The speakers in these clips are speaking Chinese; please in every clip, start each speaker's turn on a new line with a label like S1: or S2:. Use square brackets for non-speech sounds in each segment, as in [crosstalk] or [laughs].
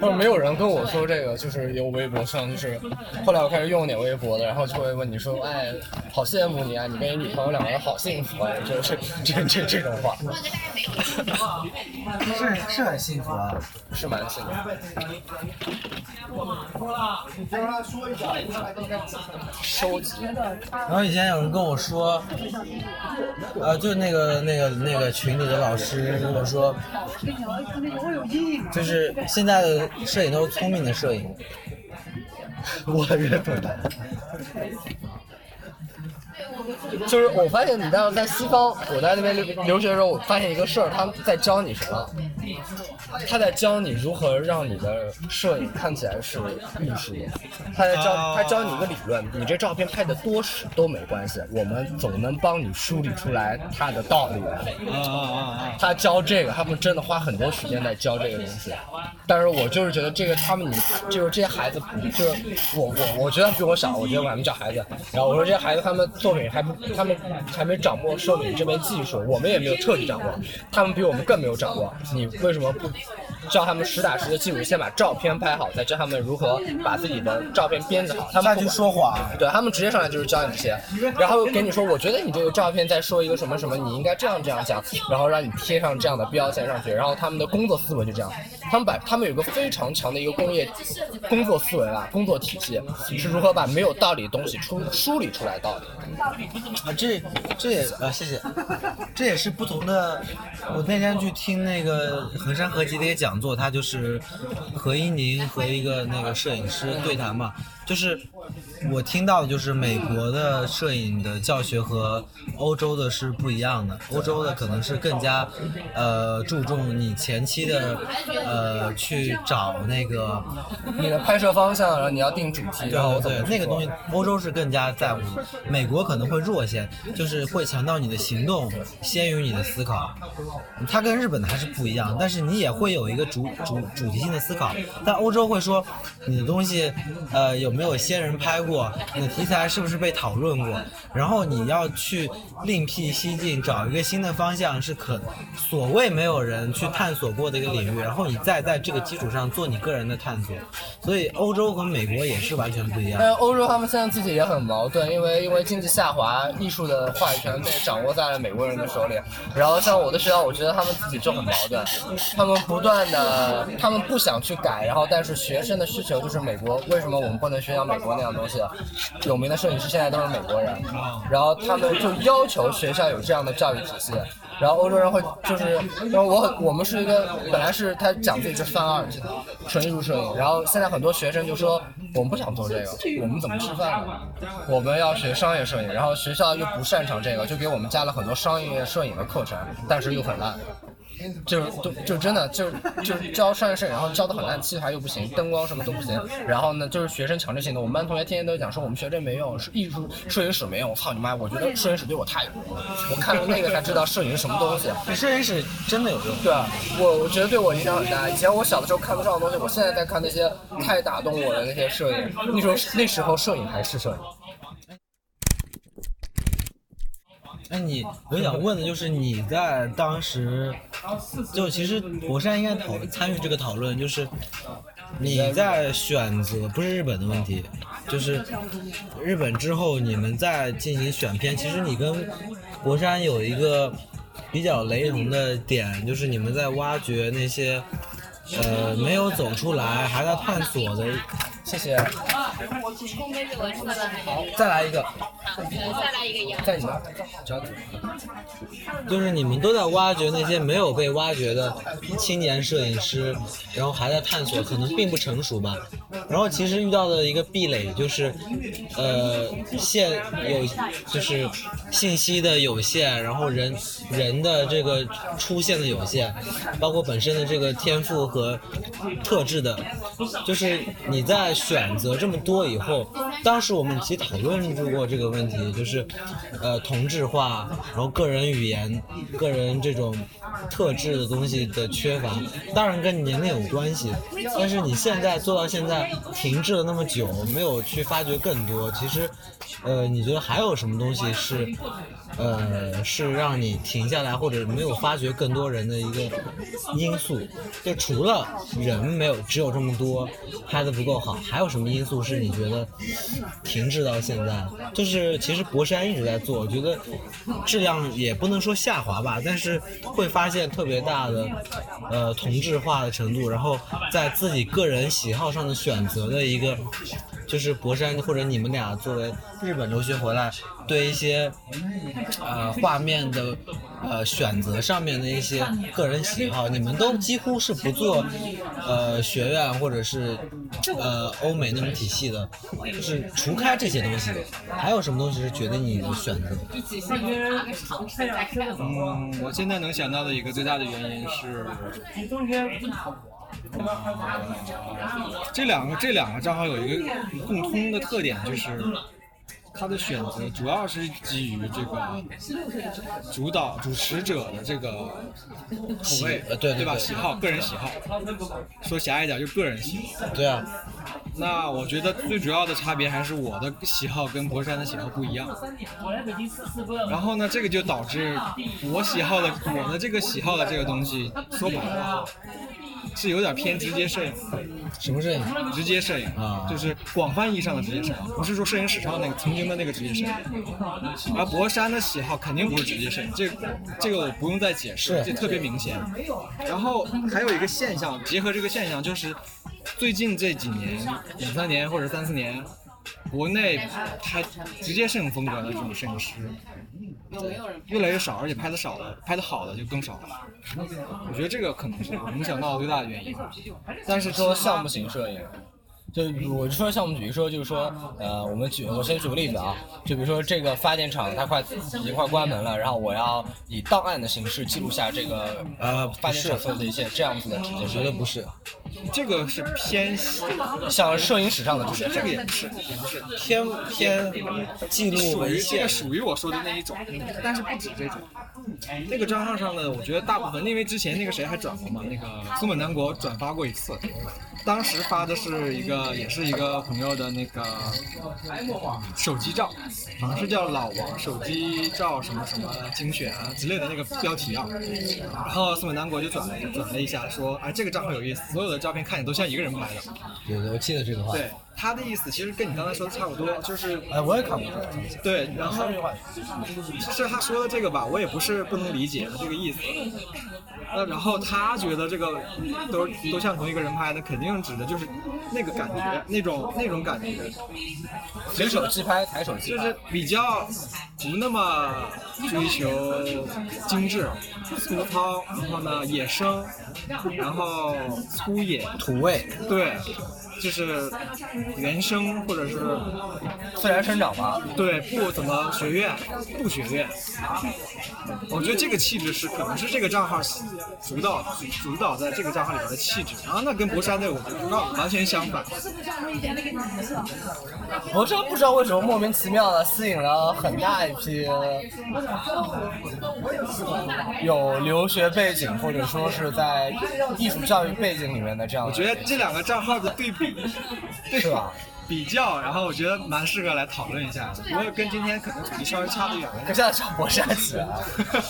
S1: 或者没有人跟我说这个，就是有微博上，就是后来我开始用点微博的，然后就会问你说，哎，好羡慕你啊，你跟你女朋友两个人好幸福啊，就是 [laughs] 这这这种话，
S2: 是是很幸福啊，
S1: 是蛮幸福。收集。
S2: 然后以前有人跟我说，呃，就那个那个那个群里的老师跟我说，说就是现在的摄影都是聪明的摄影，[laughs]
S1: 我认同。就是我发现你当时在西方，我在那边留留学的时候，我发现一个事儿，他们在教你什么？他在教你如何让你的摄影看起来是艺术的。他在教他教你一个理论，你这照片拍的多屎都没关系，我们总能帮你梳理出来它的道理。
S2: 啊啊啊！
S1: 他教这个，他们真的花很多时间在教这个东西。但是我就是觉得这个他们你就是这些孩子，就是我我我觉得比我小，我觉得我还没叫孩子。然后我说这些孩子他们作品还不，他们还没掌握摄影这门技术，我们也没有彻底掌握，他们比我们更没有掌握。你为什么不教他们实打实的技术，先把照片拍好，再教他们如何把自己的照片编辑好？他们
S2: 再去说谎，
S1: 对他们直接上来就是教你这些，然后给你说，我觉得你这个照片在说一个什么什么，你应该这样这样讲，然后让你贴上这样的标签上去，然后他们的工作思维就这样，他们把他们有个非常强的一个工业工作思维啊，工作体系是如何把没有道理的东西出梳理出来道理。
S2: 啊，这这也啊，谢谢，这也是不同的。我那天去听那个衡山合集一个讲座，他就是何一宁和一个那个摄影师对谈嘛，就是我听到的就是美国的摄影的教学和欧洲的是不一样的，欧洲的可能是更加呃注重你前期的呃去找那个
S1: 你的拍摄方向，然后你要定主题，然后
S2: 对那个东西，欧洲是更加在乎，美国可能会弱些，就是会强调你的行动先于你的思考。它跟日本的还是不一样，但是你也会有一个主主主题性的思考。但欧洲会说你的东西，呃，有没有先人拍过？你的题材是不是被讨论过？然后你要去另辟蹊径，找一个新的方向，是可所谓没有人去探索过的一个领域，然后你再在这个基础上做你个人的探索。所以欧洲和美国也是完全不一样。
S1: 但欧洲他们现在自己也很矛盾，因为因为经济下滑，艺术的话语权被掌握在了美国人的手里。然后像我的学校，我觉得他们自己就很矛盾，他们不断的，他们不想去改，然后但是学生的需求就是美国，为什么我们不能学像美国那样东西？有名的摄影师现在都是美国人，然后他们就要求学校有这样的教育体系。然后欧洲人会就是，然后我我们是一个本来是他讲自己是泛二的纯艺术摄影，然后现在很多学生就说我们不想做这个，我们怎么吃饭呢？我们要学商业摄影，然后学校又不擅长这个，就给我们加了很多商业摄影的课程，但是又很烂。就就就真的就就 [laughs] 教商业摄影，然后教的很烂，器材又不行，灯光什么都不行。然后呢，就是学生强制性的，我们班同学天天都讲说我们学这没用，是艺术摄影史没用。我操你妈！我觉得摄影史对我太有用了，我看了那个才知道摄影是什么东西。
S2: 摄影史真的有用。
S1: 对啊，我我觉得对我影响很大。以前我小的时候看不上的东西，我现在在看那些太打动我的那些摄影。那时候那时候摄影还是摄影。
S2: 哎，你我想问的就是你在当时，就其实博山应该讨参与这个讨论，就是你在选择不是日本的问题，就是日本之后你们在进行选片，其实你跟博山有一个比较雷同的点，就是你们在挖掘那些呃没有走出来还在探索的。
S1: 谢谢。
S3: 好，
S2: 再来一个。
S3: 再来一个羊。
S1: 在你那，交给
S2: 就是你们都在挖掘那些没有被挖掘的青年摄影师，然后还在探索，可能并不成熟吧。然后其实遇到的一个壁垒就是，呃，现有就是信息的有限，然后人人的这个出现的有限，包括本身的这个天赋和特质的，就是你在选择这么多以后，当时我们其实讨论过这个问题，就是呃同质化，然后个人语言、个人这种特质的东西的缺乏，当然跟年龄有关系，但是你现在做到现在停滞了那么久，没有去发掘更多，其实呃你觉得还有什么东西是？呃，是让你停下来或者没有发掘更多人的一个因素。就除了人没有只有这么多拍的不够好，还有什么因素是你觉得停滞到现在？就是其实博山一直在做，我觉得质量也不能说下滑吧，但是会发现特别大的呃同质化的程度，然后在自己个人喜好上的选择的一个。就是博山或者你们俩作为日本留学回来，对一些呃画面的呃选择上面的一些个人喜好，你们都几乎是不做呃学院或者是呃欧美那种体系的，就是除开这些东西，还有什么东西是决定你的选择？
S4: 嗯，我现在能想到的一个最大的原因是。这两个这两个账号有一个共通的特点，就是它的选择主要是基于这个主导主持者的这个口味，
S2: 呃对
S4: 对吧？喜好，个人喜好。说狭义点，就个人喜好。
S2: 对啊。
S4: 那我觉得最主要的差别还是我的喜好跟博山的喜好不一样。然后呢，这个就导致我喜好的我的这个喜好的这个东西，说白了。是有点偏直接摄影，
S2: 什么摄影？
S4: 直接摄影
S2: 啊，
S4: 就是广泛意义上的直接摄影，不是说摄影史上那个曾经的那个直接摄影。而博山的喜好肯定不是直接摄影，这这个我不用再解释，这特别明显。然后还有一个现象，结合这个现象，就是最近这几年，两三年或者三四年，国内拍直接摄影风格的这种摄影师。越来越少，而且拍的少了，拍的好的就更少了。我觉得这个可能是影响到最大的原因。
S1: 但是说项目型摄影。就我说像我们举，说就是说，呃，我们举我先举个例子啊，就比如说这个发电厂它快已经快关门了，然后我要以档案的形式记录下这个呃发电厂所有的一些这样子的直接，
S2: 绝对不是，
S4: 这个是偏
S1: 像摄影史上的直接，
S4: 这个也不是，也不是
S2: 偏偏记录
S4: 属于这个属于我说的那一种，但是不止这种。那个账号上的，我觉得大部分，因为之前那个谁还转过嘛，那个松本南国转发过一次，当时发的是一个。也是一个朋友的那个手机照，好像是叫老王手机照什么什么精选啊之类的那个标题啊。然后宋本南国就转了转了一下，说哎这个账号有意思，所有的照片看起来都像一个人拍的。
S2: 对对，我记得这个话。
S4: 对。他的意思其实跟你刚才说的差不多，就是
S1: 哎，我也看过。
S4: 对，然后其实他说的这个吧，我也不是不能理解的这个意思。那，然后他觉得这个都都像同一个人拍的，肯定指的就是那个感觉，那种那种感觉。
S1: 随手自拍，抬手机，
S4: 就是比较不那么追求精致、粗糙，然后呢野生，然后粗野、
S2: 土味，
S4: 对。就是原生或者是
S1: 自然生长吧，
S4: 对，不怎么学院，不学院。我觉得这个气质是可能是这个账号主导主导在这个账号里边的气质，然后那跟博山的我完完全相反。
S1: 博山不知道为什么莫名其妙的吸引了很大一批有留学背景或者说是在艺术教育背景里面的这样。
S4: 我觉得这两个账号的对比。
S1: 是吧？
S4: 比较，然后我觉得蛮适合来讨论一下，不过跟今天可能主题稍微差得远了。
S1: 现在找博山去啊！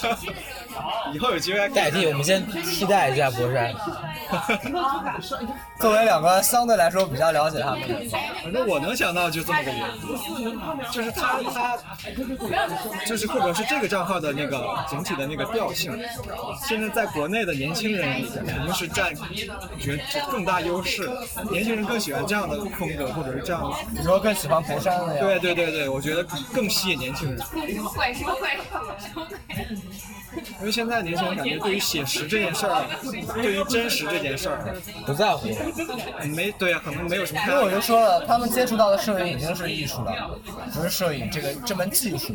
S1: [laughs]
S4: 以后有机会
S2: 代替，我们先期待一下博山。
S1: 作为两个相对来说比较了解他们的，
S4: 反正我能想到就这么个原因，就是他他，就是或者是这个账号的那个整体的那个调性，现在在国内的年轻人里肯定是占绝更大优势，年轻人更喜欢这样的风格，或者是这样，
S1: 你说更喜欢博山的呀？
S4: 对对对对，我觉得更吸引年轻人。
S3: 什么鬼？什么鬼？[laughs]
S4: 因为现在年轻人感觉对于写实这件事儿，对于真实这件事儿
S2: 不在乎，
S4: 没对啊，可能没有什么。
S1: 因为我就说了，他们接触到的摄影已经是艺术了，不是摄影这个这门技术，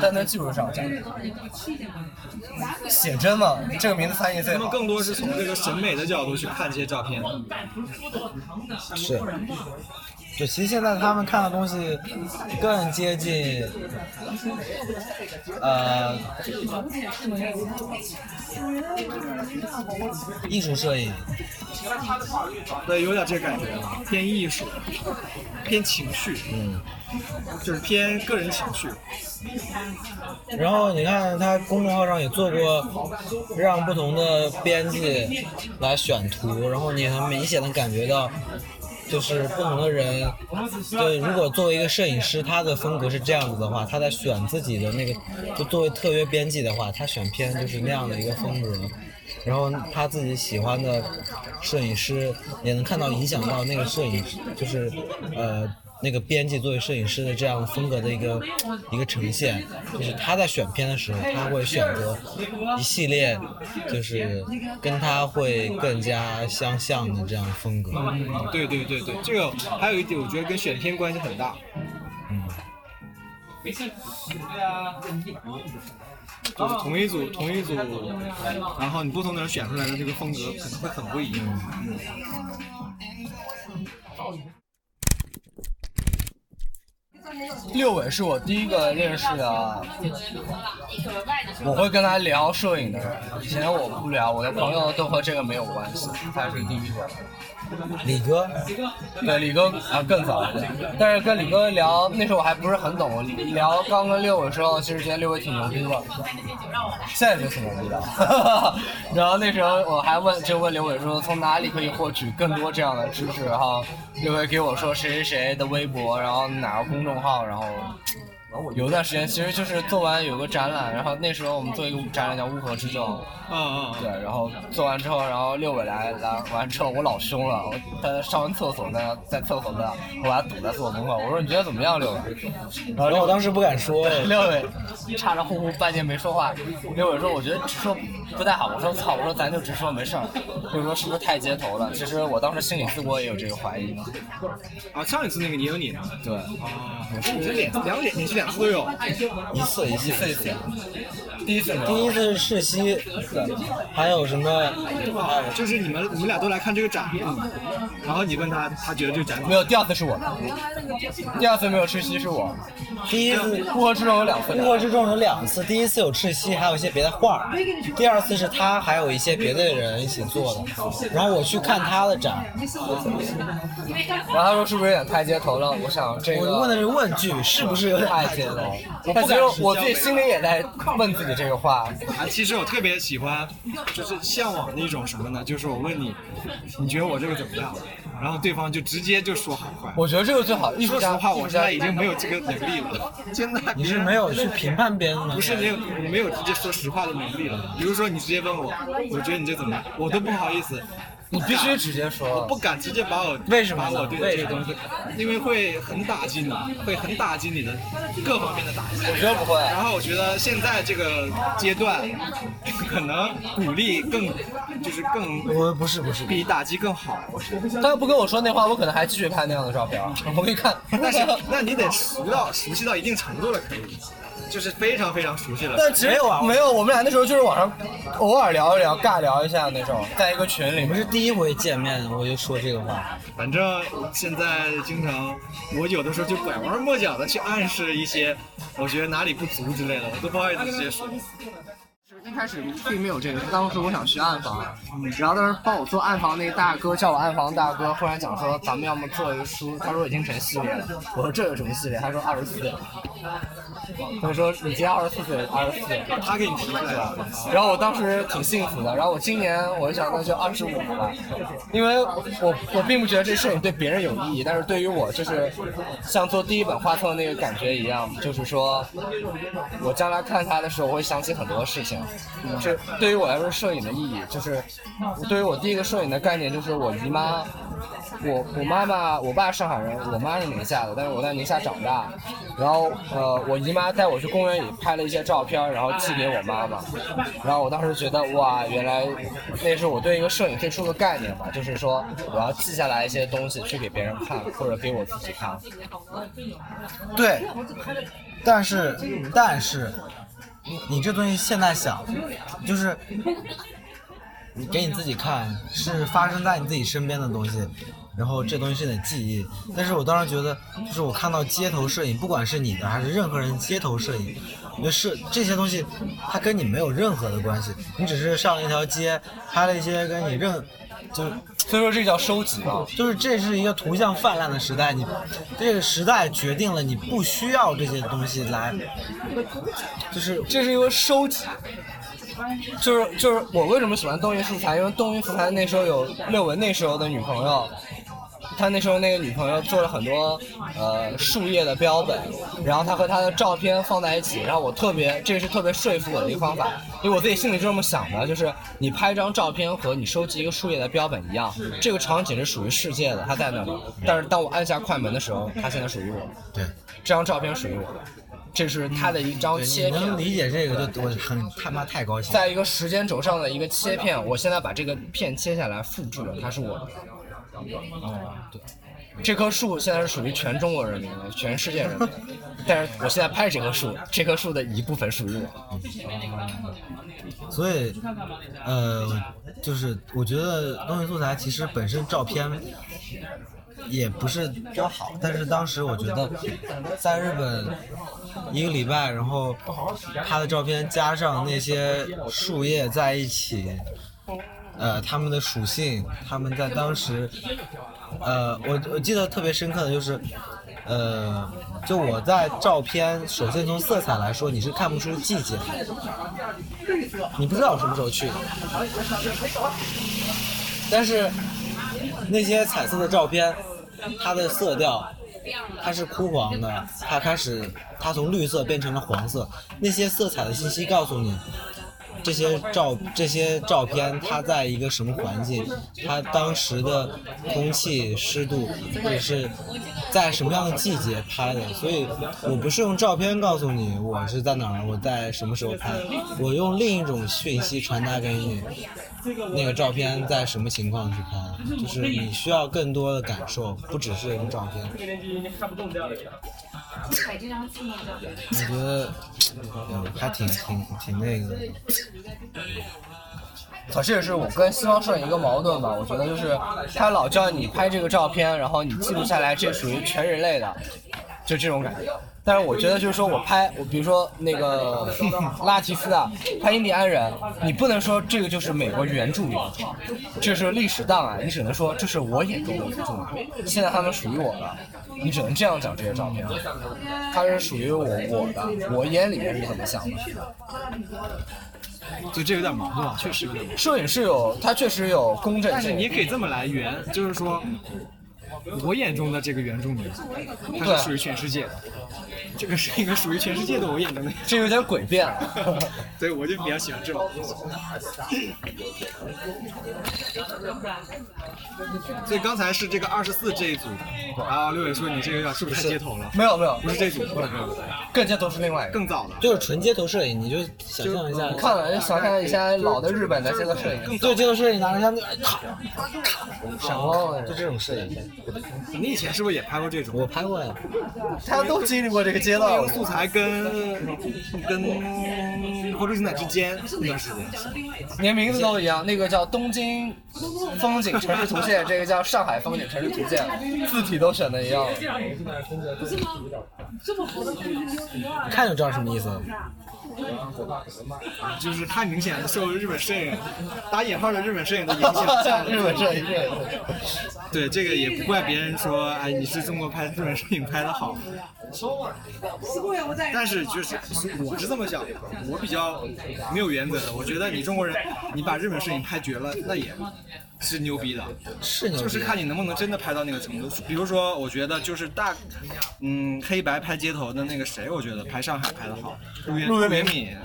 S1: 在那技术上讲。写真嘛，这个名字翻译最
S4: 好。他们更多是从这个审美的角度去看这些照片。
S2: 是。就其实现在他们看的东西更接近，呃，艺术摄影，
S4: 对，有点这感觉，偏艺术，偏情绪，
S2: 嗯。
S4: 就是偏个人情绪。
S2: 然后你看他公众号上也做过，让不同的编辑来选图，然后你很明显的感觉到，就是不同的人，对，如果作为一个摄影师，他的风格是这样子的话，他在选自己的那个，就作为特约编辑的话，他选片就是那样的一个风格。然后他自己喜欢的摄影师也能看到影响到那个摄影师，就是呃。那个编辑作为摄影师的这样风格的一个一个呈现，就是他在选片的时候，他会选择一系列，就是跟他会更加相像的这样风格。
S4: 对对对对，这个还有一点，我觉得跟选片关系很大。嗯。没事，对啊就是同一组同一组，然后你不同的人选出来的这个风格可能会很不一样。
S1: 六尾是我第一个认识的，我会跟他聊摄影的人。以前我不聊，我的朋友都和这个没有关系，他是第一个。
S2: 李哥，
S1: 对李哥啊更早，但是跟李哥聊那时候我还不是很懂，聊刚跟六伟的时候，其实觉得六伟挺牛逼的，现在就挺牛逼的。[laughs] 然后那时候我还问，就问刘伟说从哪里可以获取更多这样的知识，然后刘伟给我说谁谁谁的微博，然后哪个公众号，然后。有一段时间，其实就是做完有个展览，然后那时候我们做一个展览叫《乌合之众》，
S4: 嗯嗯，
S1: 对，然后做完之后，然后六伟来来完之后，我老凶了，我他上完厕所在在厕所那，我把他堵在厕所门口，我说你觉得怎么样，六伟？
S2: 然后我当时不敢说，
S1: 六伟叉着呼呼半天没说话，六伟说我觉得直说不太好，我说操，我说咱就直说没事儿，六伟说是不是太街头了？其实我当时心里自我也有这个怀疑。
S4: 啊，上一次那个你有你呢？
S1: 对，
S4: 啊，你是脸两脸你是。两次都有，
S2: 一次一次
S1: 一次，第一次
S2: 第一次是世袭，还有什么？
S4: 就是你们你们俩都来看这个展，然后你问他，他觉得这个展
S1: 没有。第二次是我，第二次没有赤西是我。
S2: 第一次
S1: 乌合之众有两次，
S2: 乌合之众有两次，第一次有赤西，还有一些别的画第二次是他还有一些别的人一起做的，然后我去看他的展，
S1: 然后他说是不是有点太街头了？我想这个，
S2: 我问的是问句，是不是有点太街头？
S1: 但其实我自己心里也在问自己这个话。
S4: 啊，其实我特别喜欢，就是向往那种什么呢？就是我问你，你觉得我这个怎么样？然后对方就直接就说好坏。
S1: 我觉得这个最好。
S4: 说实话，我现在已经没有这个能力了。现在 [laughs]
S2: 你是没有去评判别人吗？
S4: 不是没有，没有直接说实话的能力了。比如说你直接问我，我觉得你这怎么样，我都不好意思。
S1: 你必须直接说，
S4: 我不敢直接把我
S2: 为什么
S4: 我对这个东西，因为会很打击你，会很打击你的各方面的打击。
S1: 我觉得不会。
S4: 然后我觉得现在这个阶段，可能鼓励更，就是更，
S2: 我不是不是，
S4: 比打击更好。
S1: 他要不跟我说那话，我可能还继续拍那样的照片。我给你看，
S4: 但是那你得熟到熟悉到一定程度了，可以。就是非常非常熟悉了，
S1: 但没有啊，没有，我们俩那时候就是网上偶尔聊一聊，尬聊一下那种，在一个群里。
S2: 不是第一回见面，我就说这个话。
S4: 反正现在经常，我有的时候就拐弯抹角的去暗示一些，我觉得哪里不足之类的，我都不好意思直接说。
S1: 一开始并没有这个，当时我想学暗房，然后当时帮我做暗房那个大哥叫我暗房大哥，忽然讲说咱们要么做一个书，他说已经成系列了，我说这有什么系列？他说二十四，他说你今年二十四岁，二十四，
S4: 他给你提出来的，
S1: 然后我当时挺幸福的，然后我今年我就想那就二十五吧，因为我我并不觉得这事情对别人有意义，但是对于我就是像做第一本画册那个感觉一样，就是说我将来看他的时候，我会想起很多事情。这对于我来说，摄影的意义就是，对于我第一个摄影的概念就是我姨妈，我我妈妈，我爸上海人，我妈是宁夏的，但是我在宁夏长大，然后呃，我姨妈带我去公园里拍了一些照片，然后寄给我妈妈，然后我当时觉得哇，原来那是我对一个摄影最初的概念吧，就是说我要记下来一些东西去给别人看，或者给我自己看。
S2: 对，但是但是。你这东西现在想，就是你给你自己看，是发生在你自己身边的东西。然后这东西是你的记忆。但是我当时觉得，就是我看到街头摄影，不管是你的还是任何人街头摄影，因为是这些东西，它跟你没有任何的关系，你只是上了一条街，拍了一些跟你任，就是
S1: 所以说这叫收集啊。
S2: 就是这是一个图像泛滥的时代，你这个时代决定了你不需要这些东西来，就是
S1: 这是一个收集。就是就是我为什么喜欢东云素材？因为东云素材那时候有六文那时候的女朋友，他那时候那个女朋友做了很多呃树叶的标本，然后他和他的照片放在一起，然后我特别这个是特别说服我的一个方法，因为我自己心里就这么想的，就是你拍张照片和你收集一个树叶的标本一样，这个场景是属于世界的，它在那里，但是当我按下快门的时候，它现在属于我，
S2: 对。
S1: 这张照片属于我的，这是他的一张切片。
S2: 你能理解这个，就我很他妈太高兴。
S1: 在一个时间轴上的一个切片，我现在把这个片切下来复制了，它是我的。哦，对，这棵树现在是属于全中国人民了，全世界人民。但是我现在拍这棵树，这棵树的一部分属于我。
S2: 所以，呃，就是我觉得东西素材其实本身照片也不是多好，但是当时我觉得在日本一个礼拜，然后他的照片加上那些树叶在一起，呃，他们的属性，他们在当时，呃，我我记得特别深刻的就是。呃，就我在照片，首先从色彩来说，你是看不出季节，你不知道什么时候去的。但是那些彩色的照片，它的色调，它是枯黄的，它开始，它从绿色变成了黄色，那些色彩的信息告诉你。这些照这些照片，它在一个什么环境，它当时的空气湿度，或者是在什么样的季节拍的，所以我不是用照片告诉你我是在哪儿，我在什么时候拍，我用另一种讯息传达给你，那个照片在什么情况去拍，就是你需要更多的感受，不只是用照片。我觉得，还挺挺挺那个。
S1: 可这也是我跟西方摄影一个矛盾吧。我觉得就是他老叫你拍这个照片，然后你记录下来，这属于全人类的，就这种感觉。但是我觉得就是说我拍我比如说那个拉提斯啊，拍印第安人，你不能说这个就是美国原住民，这是历史档案，你只能说这是我眼中的原住民，现在他们属于我了，你只能这样讲这些照片，它是属于我我的，我眼里面是怎么想的。
S4: 就这有点矛盾啊，确实有点矛盾。
S1: 摄影是有，它确实有公正性。
S4: 但是你也可以这么来圆，就是说，我眼中的这个原住民，它
S1: 对
S4: 是属于全世界的，这个是一个属于全世界的我眼中的，
S1: 这有点诡辩 [laughs] 了。
S4: 所以我就比较喜欢这种东西。所以刚才是这个二十四这一组，然后六伟说你这个有点是不是太街头了？
S1: 没有没有，
S4: 不是这组，不是这组，
S1: 更街头是另外一个。
S4: 更早的。
S2: 就是纯街头摄影，你就想象一下，
S1: 看了，你想象一下老的日本的街头摄影，
S2: 对街头摄影拿着像那
S1: 闪光的
S2: 就这种摄影，
S4: 你以前是不是也拍过这种？
S2: 我拍过呀。
S1: 他都经历过这个阶段。
S4: 素材跟跟活出精彩之间那段时间。
S1: 连名字都一样，那个叫东京风景城市图鉴，这个叫上海风景城市图鉴，字体都选的一样。
S2: 一看就知道什么意思。
S4: 就是太明显的受日本摄影打引号的日本摄影的影响。
S1: 日本摄影，
S4: 对这个也不怪别人说，哎，你是中国拍日本摄影拍的好。但是就是我是这么想的，我比较没有原则的。我觉得你中国人，你把日本摄影拍绝了，那也是牛逼的。
S2: 是牛逼
S4: 就是看你能不能真的拍到那个程度。比如说，我觉得就是大，嗯，黑白拍街头的那个谁，我觉得拍上海拍的好，陆源
S1: 陆源
S4: 源敏。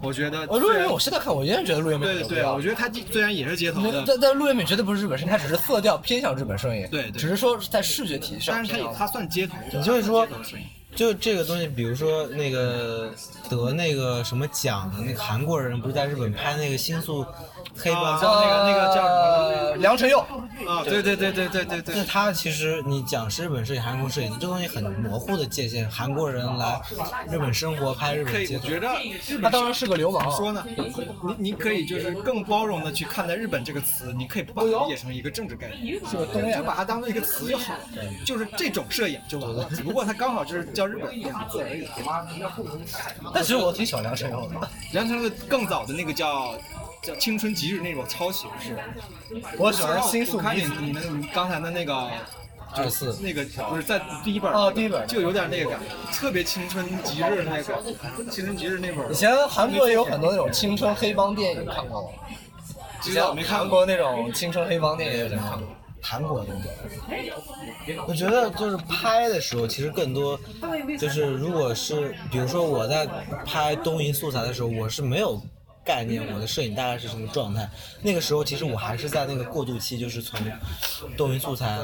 S4: 我觉得
S1: 哦，陆元敏，我现在看，我依然觉得陆源敏
S4: 对对对，我觉得他虽然也是街头的，
S1: 但但陆元敏绝对不是日本摄影，他只是色调偏向日本摄影，
S4: 对对
S1: 只是说在视觉体系上
S4: 但是他。也他算街头的，
S2: 也就是说就这个东西，比如说那个得那个什么奖的那个韩国人，不是在日本拍那个新宿黑帮
S4: 啊叫那个那个叫什么
S1: 呃梁晨佑，
S4: 啊，对对对对对对对
S2: 那，他其实你讲是日本摄影、韩国摄影，这东西很模糊的界限。韩国人来日本生活，拍日，本
S4: 我觉得
S1: 他当然是个流氓。
S4: 说呢？你你可以就是更包容的去看待日本这个词，你可以不把它理解成一个政治概念，是个东亚，就把它当做一个词就好了，就是这种摄影就完了。只不过它刚好就是叫日本两个字而已。[laughs]
S1: 但其实我挺喜欢梁晨佑的，
S4: 梁晨佑更早的那个叫叫青春吉日那种抄袭是，
S1: 我喜欢新宿。
S4: 你你的你刚才的那个。
S2: 二四
S4: 那个不是在第一本
S1: 哦第一本
S4: 就有点那个感觉，特别青春极日那个青春极日那本
S1: 以前韩国也有很多那种青春黑帮电影，看过吗？以前
S4: 没看
S1: 过那种青春黑帮电影有人看过。
S2: 韩国的。我觉得就是拍的时候，其实更多就是，如果是比如说我在拍东瀛素材的时候，我是没有概念我的摄影大概是什么状态。那个时候其实我还是在那个过渡期，就是从抖音素材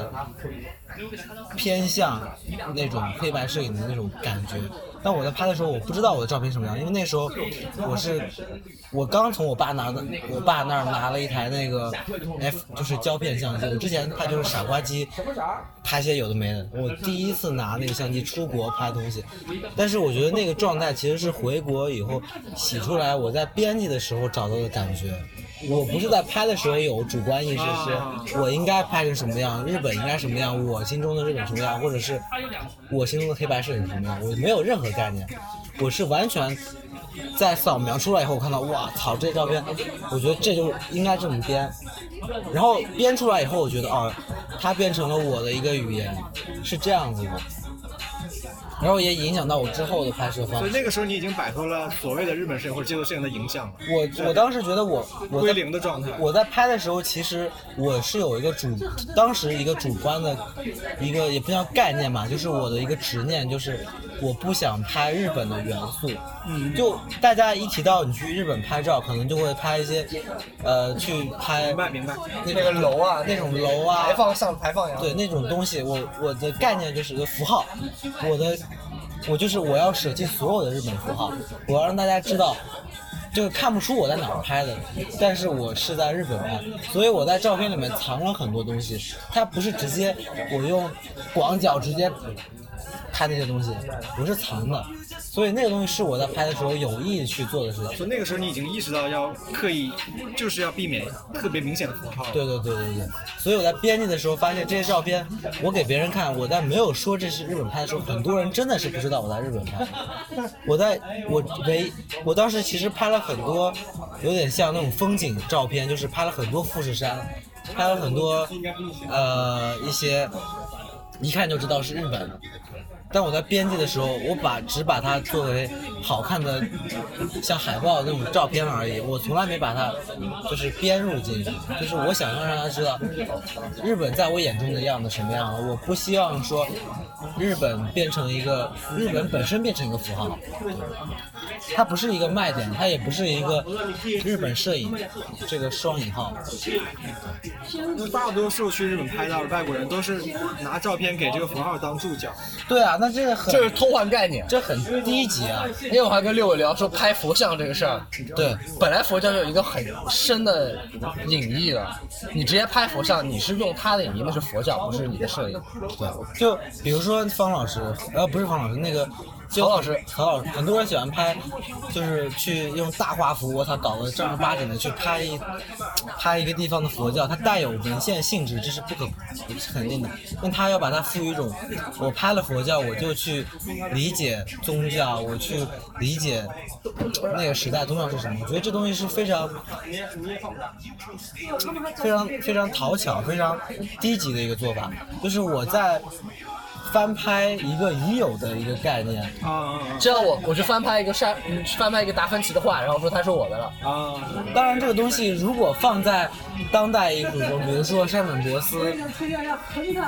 S2: 偏向那种黑白摄影的那种感觉。但我在拍的时候，我不知道我的照片什么样，因为那时候我是我刚从我爸拿的，我爸那儿拿了一台那个 F 就是胶片相机。我之前拍就是傻瓜机，拍些有的没的。我第一次拿那个相机出国拍东西，但是我觉得那个状态其实是回国以后洗出来，我在编辑的时候找到的感觉。我不是在拍的时候有主观意识，是我应该拍成什么样，日本应该什么样，我心中的日本什么样，或者是我心中的黑白摄影什么样，我没有任何概念，我是完全在扫描出来以后，我看到哇操，这照片，我觉得这就应该这么编，然后编出来以后，我觉得哦，它变成了我的一个语言，是这样子的。然后也影响到我之后的拍摄方式。
S4: 所以那个时候你已经摆脱了所谓的日本摄影或者街头摄影的影响了，
S2: 我我当时觉得我我
S4: 归
S2: 在
S4: 零的状态。
S2: 我在拍的时候，其实我是有一个主，当时一个主观的一个也不叫概念吧，就是我的一个执念，就是我不想拍日本的元素。嗯，就大家一提到你去日本拍照，可能就会拍一些，呃，去拍
S4: 明白明白。
S2: 那
S1: 那个楼啊，
S2: 那种楼啊，
S1: 排放像排放一样。
S2: 对那种东西，我我的概念就是个符号，我的我就是我要舍弃所有的日本符号，我要让大家知道，就是看不出我在哪儿拍的，但是我是在日本拍，所以我在照片里面藏了很多东西，它不是直接我用广角直接拍那些东西，我是藏的，所以那个东西是我在拍的时候有意去做的事情。
S4: 所以那个时候你已经意识到要刻意，就是要避免特别明显的符号。
S2: 对对对对对，所以我在编辑的时候发现这些照片，我给别人看，我在没有说这是日本拍的时候，很多人真的是不知道我在日本拍。[laughs] 我在我唯我当时其实拍了很多，有点像那种风景照片，就是拍了很多富士山，拍了很多呃一些一看就知道是日本的。但我在编辑的时候，我把只把它作为好看的像海报那种照片而已，我从来没把它就是编入进去。就是我想要让他知道，日本在我眼中的样子什么样的。我不希望说日本变成一个日本本身变成一个符号，它不是一个卖点，它也不是一个日本摄影这个双引号。
S4: 因为大多数去日本拍照的外国人都是拿照片给这个符号当注脚。
S2: 对啊，那这个很
S1: 这是偷换概念。
S2: 这很低级啊。
S1: 因为我还跟六伟聊说拍佛像这个事儿，
S2: 对，
S1: 本来佛教就有一个很深的隐喻的，你直接拍佛像，你是用他的隐喻，那是佛教，不是你的摄影。
S2: 对，就比如说方老师，呃，不是方老师，那个就
S1: 曹老师
S2: 曹老师，很多人喜欢拍，就是去用大画幅，我操，搞得正儿八经的去拍一拍一个地方的佛教，它带有文献性质，这是不可肯定的。但他要把它赋予一种，我拍了佛教，我就去理解宗教，我去理解那个时代宗教是什么。我觉得这东西是非常非常非常讨巧、非常低级的一个做法，就是我在翻拍一个已有的一个概念。
S4: 啊啊
S1: 这样我我去翻拍一个山，嗯翻拍一个达芬奇的画，然后说他是我的了。
S4: 啊啊！
S2: 当然，这个东西如果放在当代艺术中，比如说山本博斯，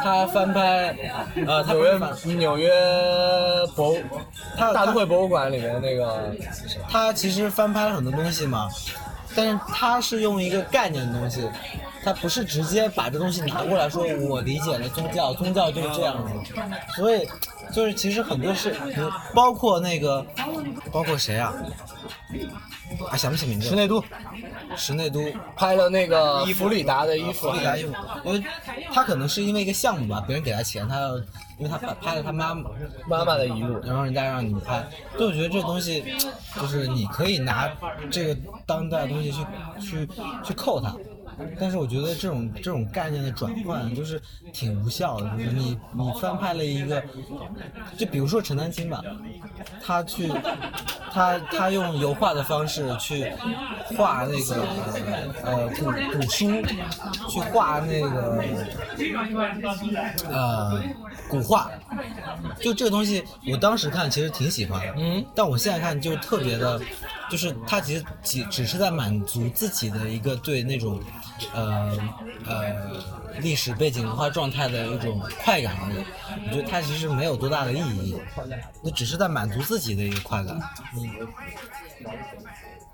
S2: 他翻拍，呃，
S1: 纽约纽约博物
S2: 他
S1: 大都会博物馆里面那个，
S2: 他其实翻拍了很多东西嘛。但是他是用一个概念的东西，他不是直接把这东西拿过来说，我理解了宗教，宗教就是这样子，所以就是其实很多事，你包括那个，包括谁啊？啊，想不起名字。
S1: 施内都
S2: 石内都
S1: 拍了那个弗里达的衣服，
S2: 弗里达衣服，因为他可能是因为一个项目吧，别人给他钱，他要，因为他拍拍了他妈妈
S1: 妈妈的遗物。
S2: 然后人家让你拍，就我觉得这东西，就是你可以拿这个当代的东西去去去扣它，但是我觉得这种这种概念的转换就是挺无效的，就是你你翻拍了一个，就比如说陈丹青吧，他去他他用油画的方式去画那个呃古古书，去画那个呃古画，就这个东西，我当时看其实挺喜欢的，
S1: 嗯，
S2: 但我现在看就特别的，就是他其实只只是在满足自己的一个对那种，呃呃历史背景文化状态的一种快感而已。我觉得他其实没有多大的意义，那只是在满足自己的一个快感。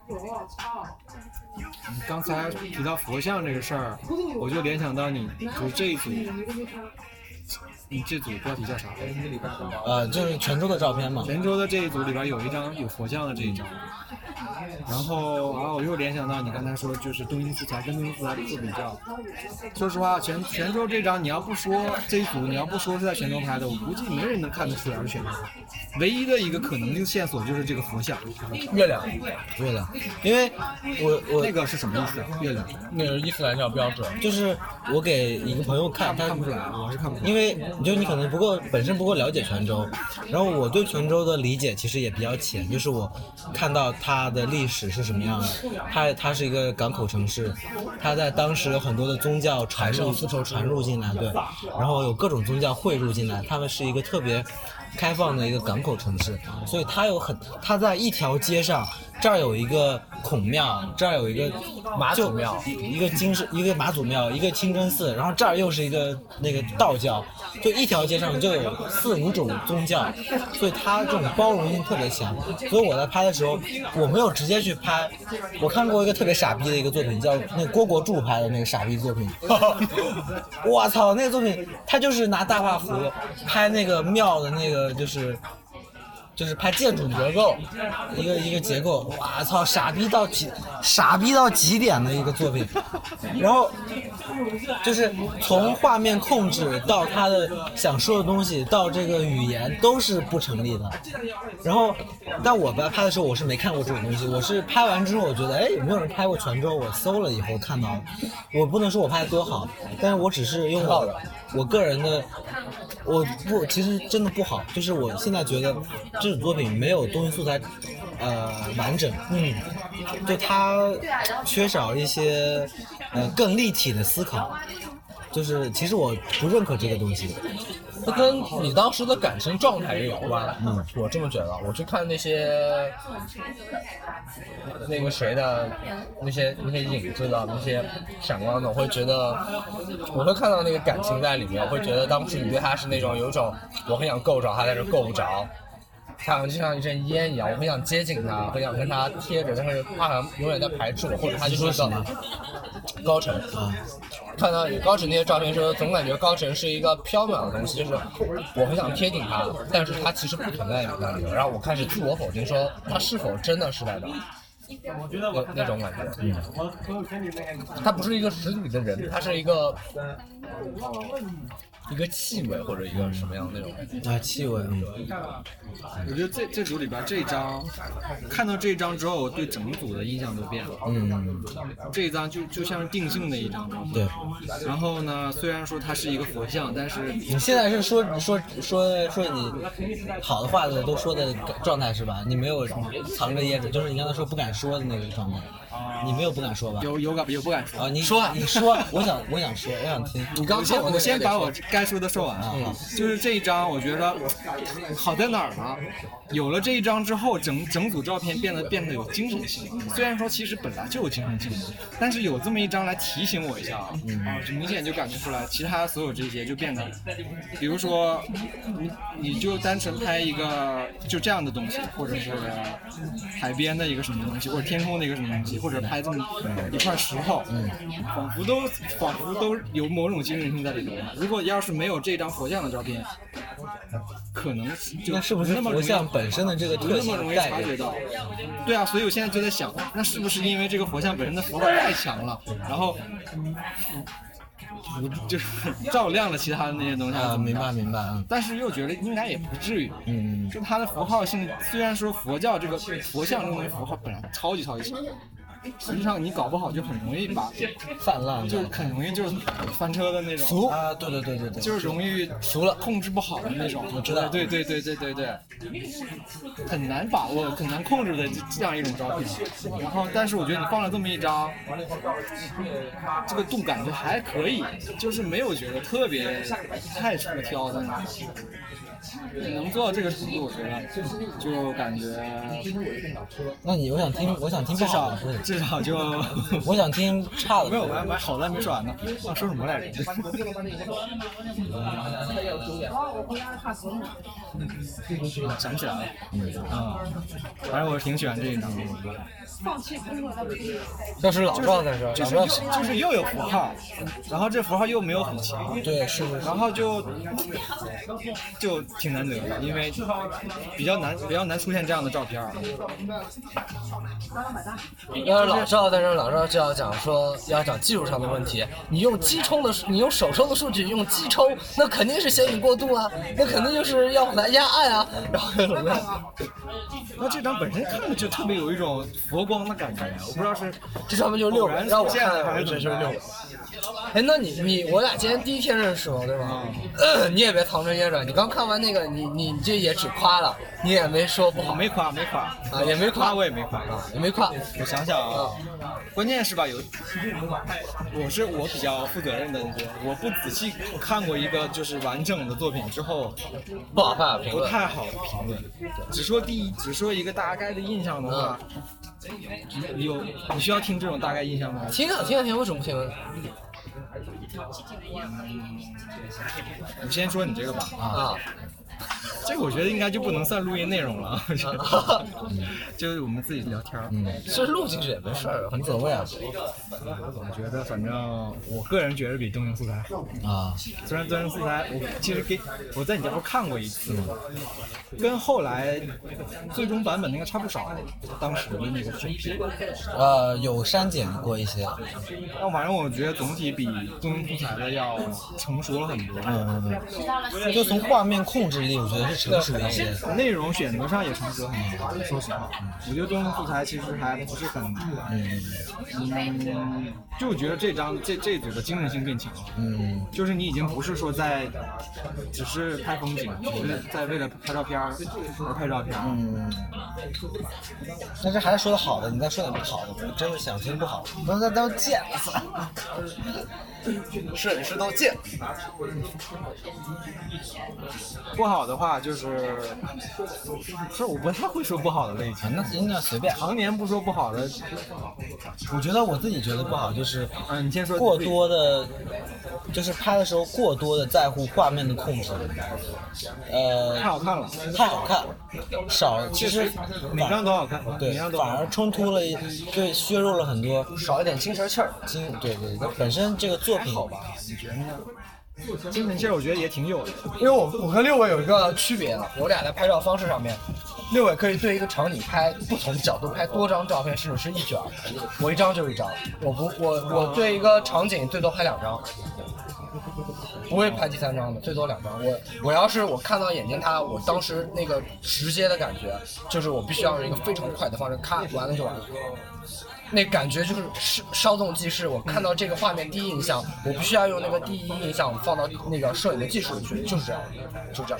S4: 你刚才提到佛像这个事儿，我就联想到你就是这一组，你这组标题叫啥？
S2: 呃，就是泉州的照片嘛。
S4: 泉州的这一组里边有一张有佛像的这一张，然后啊，我又联想到你刚才说就是东京素材跟东京素材做比较。说实话，泉泉州这张你要不说这一组，你要不说是在泉州拍的，我估计没人能看得出来是泉州。唯一的一个可能性线索就是这个佛像，
S1: 月亮，
S2: 月亮，因为我我
S4: 那个是什么意思啊？月亮
S1: 那个伊斯兰教标志。
S2: 就是我给一个朋友看，他
S4: 看不出来，我是看不出来。
S2: 因为就你可能不够本身不够了解泉州，然后我对泉州的理解其实也比较浅，就是我看到它的历史是什么样的，它它是一个港口城市，它在当时有很多的宗教传入丝绸传入进来，对，然后有各种宗教汇入进来，他们是一个特别开放的一个港口城市，所以它有很它在一条街上。这儿有一个孔庙，这儿有一个
S1: 妈祖庙，
S2: 一个金是一个妈祖庙，一个清真寺，然后这儿又是一个那个道教，就一条街上就有四五种宗教，所以它这种包容性特别强。所以我在拍的时候，我没有直接去拍。我看过一个特别傻逼的一个作品，叫那郭国柱拍的那个傻逼作品。[laughs] 我操，那个作品他就是拿大画幅拍那个庙的那个就是。就是拍建筑结构，一个一个结构，我操，傻逼到极，傻逼到极点的一个作品。然后就是从画面控制到他的想说的东西，到这个语言都是不成立的。然后，但我在拍的时候，我是没看过这种东西。我是拍完之后，我觉得，哎，有没有人拍过泉州？我搜了以后看到了。我不能说我拍的多好，但是我只是用我我个人的，我不，其实真的不好。就是我现在觉得这种作品没有东西素材，呃，完整。嗯，就它缺少一些呃更立体的思考。就是其实我不认可这个东西。
S1: 它跟你当时的感情状态也有关，嗯，我这么觉得。我去看那些那个谁的那些那些影子的那些闪光的，我会觉得我会看到那个感情在里面，我会觉得当时你对他是那种有一种我很想够着他，但是够不着，他好像就像一阵烟一样，我很想接近他，很想跟他贴着，但是他好像永远在排斥我，或者他就是一个高晨
S2: 啊。
S1: 看到高晨那些照片时候，总感觉高晨是一个缥缈的东西，就是我很想贴近他，但是他其实不存在那里。然后我开始自我否定，说他是否真的是在那？那那种感觉，嗯，他不是一个实体的人，他是一个一个气味或者一个什么样的那种
S2: 啊气味。嗯，
S4: 我觉得这这组里边这一张，看到这一张之后，我对整组的印象都变了。
S2: 嗯，
S4: 这一张就就像是定性的一张。
S2: 对。
S4: 然后呢，虽然说它是一个佛像，但是
S2: 你现在是说说说说你好的话的都说的状态是吧？你没有藏着掖着，就是你刚才说不敢说的那个状态。你没有不敢说吧？
S4: 有有敢有不敢说
S2: 啊？你
S1: 说，
S2: 你说，我想我想说，我想听。
S1: 你刚
S4: 先我先把
S1: 我
S4: 该说的说完啊。就是这一张，我觉得好在哪儿呢？有了这一张之后，整整组照片变得变得有精神性。虽然说其实本来就有精神性，但是有这么一张来提醒我一下啊，就明显就感觉出来，其他所有这些就变得，比如说你你就单纯拍一个就这样的东西，或者是海边的一个什么东西，或者天空的一个什么东西，或者。或者拍这么一块石头，仿佛都仿佛都有某种精神性在里头。如果要是没有这张佛像的照片，可能就
S2: 那是不是佛像本身的这个特性
S4: 不那么容易察觉到？对啊，所以我现在就在想，那是不是因为这个佛像本身的符号太强了，然后不就是照亮了其他的那些东西？
S2: 啊，明白明白，嗯
S4: 但是又觉得应该也不至于。
S2: 嗯，
S4: 就它的符号性，虽然说佛教这个佛像这个东西符号本来超级超级强，实际上你搞不好就很容易把，
S2: 泛滥
S4: 就是很容易就是翻车的那种，
S2: 俗啊，对对对对对，
S4: 就是容易
S2: 俗了
S4: 控制不好的那种。我
S2: 知道
S4: 对对对对对对，很难把握、很难控制的这这样一种照片。然后，但是我觉得你放了这么一张，这个度感觉还可以，就是没有觉得特别太出挑的。能做到这个程度，我觉得就感觉。
S2: 那你我想听我想听不
S4: 至少
S2: 好的，
S4: 至少就
S2: 我想听差的
S4: 没有，
S2: 说
S4: 我还我还好的还没说完呢。啊，说什么来着？想不起来了。嗯，反正我挺喜欢这一张的。
S1: 要是老赵在这儿，
S4: 就是就是又有符号，然后这符号又没有很强，
S2: 对是是是
S4: 然后就就挺难得的，因为比较难比较难出现这样的照片儿。
S1: 要是老赵在这儿，老赵就要讲说要讲技术上的问题。你用机冲的，你用手抽的数据用机抽，那肯定是显影过度啊，那肯定就是要来压暗啊，然后怎么样？
S4: 那这张本身看着就特别有一种佛光的感觉，我不知道是
S1: 这上面就六个，
S4: 偶然
S1: 让我看
S4: 还是怎么着
S1: 这就是六个。哎，那你你我俩今天第一天认识嘛，对吧？你也别藏着掖着，你刚看完那个，你你你这也只夸了，你也没说不好，
S4: 没夸没夸
S1: 啊也没夸
S4: 夸我也没夸。
S1: 啊，也没夸。
S4: 我想想啊，关键是吧，有我是我比较负责任的，我不仔细看过一个就是完整的作品之后，
S1: 不好看。
S4: 不太好评论。只说第一，只说一个大概的印象的话，有你需要听这种大概印象吗？
S1: 听啊听啊听啊，为什么不听？
S4: 你先说你这个吧。
S1: 啊，[laughs]
S4: 这个我觉得应该就不能算录音内容了，我觉得就是我们自己聊天儿。
S2: 嗯，
S1: 这录进去也没事儿，
S2: 无所谓啊
S4: 我觉得反正我个人觉得比东京素材好。
S2: 啊，
S4: 虽然东京素材我其实给我在你家不看过一次吗？跟后来最终版本那个差不少，当时的那个选片。
S2: 呃，有删减过一些，
S4: 但反正我觉得总体比东京素材的要成熟了很多。
S2: 嗯嗯嗯，就从画面控制力，我觉得是成熟一些。
S4: 内容选择上也成熟很多，说实话，我觉得东京素材其实还不是很，
S2: 嗯
S4: 嗯，就觉得这张这这组的精神性更强了。
S2: 嗯，
S4: 就是你已经不是说在，只是拍风景，只是在为了拍照片而拍照片。
S2: 嗯，但是还是说的好的，你再说点不好的，我真的想听不好的。那那都贱了，
S1: 摄影师都贱。
S4: 不好的话就是，是我不太会说不好的类型。
S2: 那应该随便。
S4: 常年不说不好的，
S2: 我觉得我自己觉得不好，就是
S4: 嗯，你先说。
S2: 过多的，就是拍的时候过多的在乎画面的控制，呃，
S4: 太好看了，
S2: 太好看，少其实
S4: 每张都好看，每
S2: 对反而冲突了一，对，削弱了很多
S1: 少一点精神气儿。
S2: 精，对对，它本身这个作品好吧，
S4: 精神气儿，我觉得也挺有的。
S1: 因为我我跟六伟有一个区别啊，我俩在拍照方式上面，六伟可以对一个场景拍不同角度拍多张照片，甚至是一卷，我一张就一张，我不我我对一个场景最多拍两张，不会拍第三张的，最多两张。我我要是我看到眼睛他，我当时那个直接的感觉，就是我必须要用一个非常快的方式，咔完了就完了。那感觉就是稍稍纵即逝。我看到这个画面第一印象，我必须要用那个第一印象放到那个摄影的技术里去，就是这样，就这样。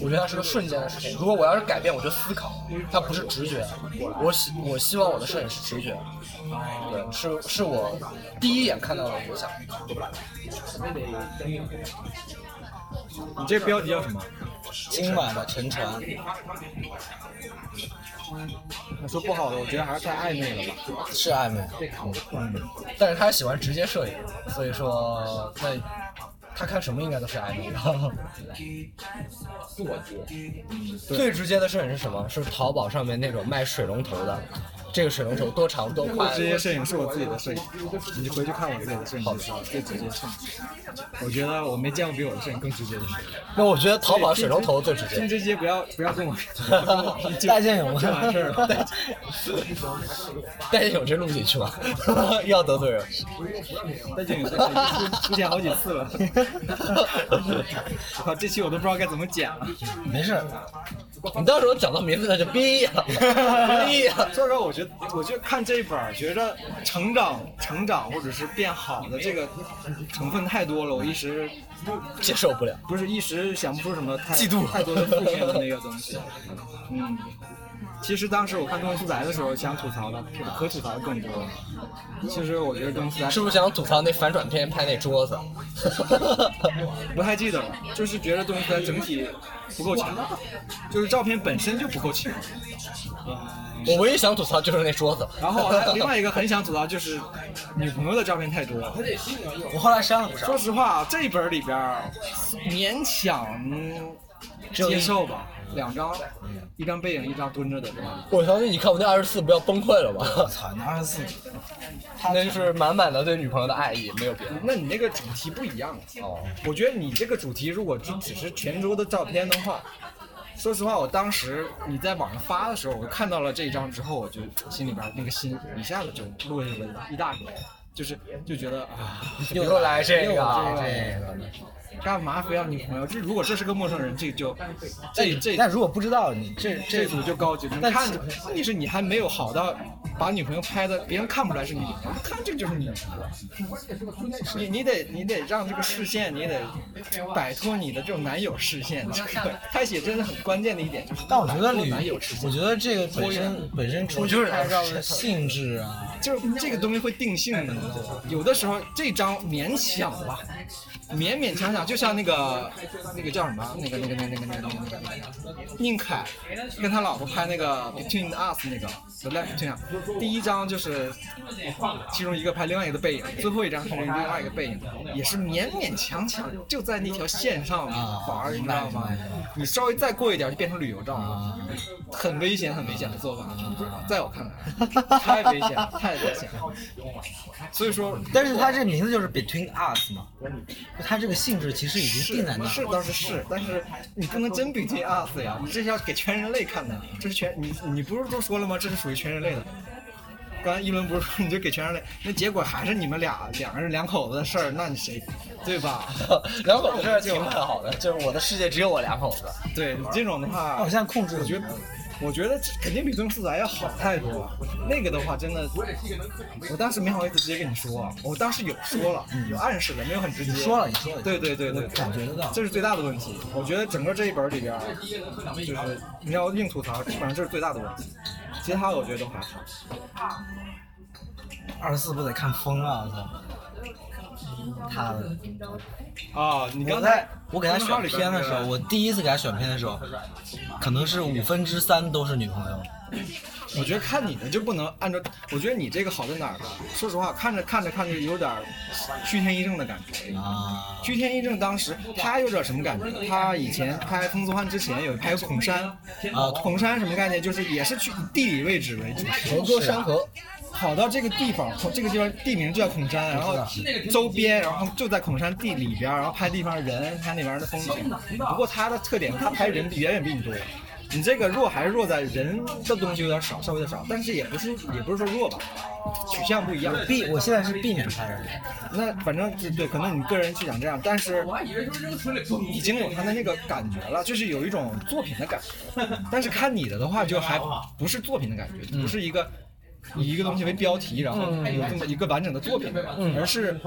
S1: 我觉得它是个瞬间的事情。如果我要是改变，我就思考，它不是直觉。我希我希望我的摄影是直觉，对，是是我第一眼看到的影响。
S4: 你这标题叫什么？
S2: 今晚的沉船，
S4: 我说不好的，我觉得还是太暧昧了吧。
S2: 是暧昧，
S1: 但是他喜欢直接摄影，所以说那他看什么应该都是暧昧的。[laughs] 最直接的摄影是什么？是淘宝上面那种卖水龙头的，这个水龙头多长多
S4: 我
S1: 宽。
S4: 职业摄影是我自己的摄影，你回去看我自己的摄影就知道最直接摄影。我觉得我没见过比我的摄影更直接的摄影。
S1: 那我觉得淘宝水龙头最直接。
S4: 听这些不要不要跟我 [laughs]
S2: 戴建勇 [laughs]
S4: 就完事儿了。[laughs]
S1: 戴建勇这录进去吗？要得罪人。
S4: 戴建勇出出现好几次了。我靠，这期我都不知道该怎么剪了。
S2: 没事，
S1: 你到时候讲到名字那就逼呀，逼呀。
S4: 说实话，我觉得，我觉得看这一本儿，觉着成长、成长或者是变好的这个成分太多了，我一时
S1: 接受不了。
S4: 不是一时想不出什么太
S1: 嫉妒
S4: 太多的负面的那个东西。嗯，其实当时我看《东西素材》的时候，想吐槽的可吐槽的更多。其实我觉得《东西素材》
S1: 是不是想吐槽那反转片拍那桌子？[laughs]
S4: 不太记得了，就是觉得《东西素材》整体不够强，就是照片本身就不够强。
S1: 我唯一想吐槽就是那桌子。
S4: 然后另外一个很想吐槽就是女朋友的照片太多了。
S2: 我后来删了不少
S4: 说。实话，这一本里边勉强接受吧，两张，一张背影，一张蹲着的，是吧？
S1: 我相信你看我那二十四不要崩溃了吧？[laughs]
S2: 操，那二十四，[laughs]
S1: 那就是满满的对女朋友的爱意，没有别的。
S4: 那你那个主题不一样。
S1: 哦，
S4: 我觉得你这个主题如果只只是泉州的照片的话，说实话，我当时你在网上发的时候，我看到了这一张之后，我就心里边那个心一下子就落下了一大笔，就是就觉得啊，
S1: 又来这
S4: 又
S1: 个啊，
S4: 这个，干嘛非要女朋友？这如果这是个陌生人，这就这这
S2: 但如果不知道你这这
S4: 这组就高级，能
S2: 但
S4: 看着。问题是你还没有好到把女朋友拍的别人看不出来是你女朋友，看这就是你女朋友。你你得你得让这个视线，你得摆脱你的这种男友视线。这个拍写真的很关键的一点就是，
S2: 但我觉得
S4: 摆脱
S2: 旅
S4: 男友视，线
S2: 我。觉得这个本身本身出去拍照的性质啊，
S4: 就是这个东西会定性的？有的时候这张勉强吧，勉勉强强，就像那个那个叫什么，那个那个那个那个那个那个那个宁凯跟他老婆拍那个 Between Us 那个 The Left Between，第一张就是其中一个拍另外一个的背影，最后一张是另外一个背影，也是勉勉强强就在那条线上
S2: 啊
S4: 玩儿，你知道吗？你稍微再过一点就变成旅游照了
S2: 啊，
S4: 很危险很危险的做法，在我看来太危险了，太危险了。所以说，
S2: 但是它这名字就是 Between Us 嘛，它这个性质其实已经定在那儿
S4: 是。倒是是，但是你不能真 between us 呀，你这是要给全人类看的，这是全你你不是都说了吗？这是属于全人类的。刚才一轮不是说你就给全人类，那结果还是你们俩两个人两口子的事儿，那你谁对吧？
S1: 两口子事儿挺蛮好的，就是我的世界只有我两口子。
S4: 对你这种的话，
S2: 我现在控制
S4: 我觉得，我觉得这肯定比《东四仔》要好太多了。那个的话，真的，我当时没好意思直接跟你说，我当时有说了，有暗示了，没有很直接。
S2: 你说了，你说了，
S4: 对对对对，
S2: 感觉得到。
S4: 这是最大的问题。我觉得整个这一本里边，就是你要硬吐槽，基本上这是最大的问题。其他我觉得都还好。
S2: 二十四不得看疯了，我操！他的，
S4: 啊，你刚才
S2: 我给他选片的时候，我第一次给他选片的时候，可能是五分之三都是女朋友。
S4: 我觉得看你的就不能按照，我觉得你这个好在哪儿呢？说实话，看着看着看着有点儿虚天一正的感觉。
S2: 啊，
S4: 居天一正当时他有点什么感觉？他以前拍《风姿欢》之前有拍过孔山，
S2: 啊
S4: 孔山什么概念？就是也是去以地理位置为主题，
S1: 河多山河，
S4: 跑到这个地方，孔这个地方地名就叫孔山，然后周边，然后就在孔山地里边，然后拍地方人，拍那边的风景。不过他的特点，他拍人远远比你多。你这个弱还是弱在人的东西有点少，稍微有点少，但是也不是也不是说弱吧，取向不一样。
S2: 避，我现在是避免拍人。
S4: 那反正是对，可能你个人去想这样，但是已经有他的那个感觉了，就是有一种作品的感觉。[laughs] 但是看你的的话，就还不是作品的感觉，不是一个 [laughs] 以一个东西为标题，然后有这么一个完整的作品，而是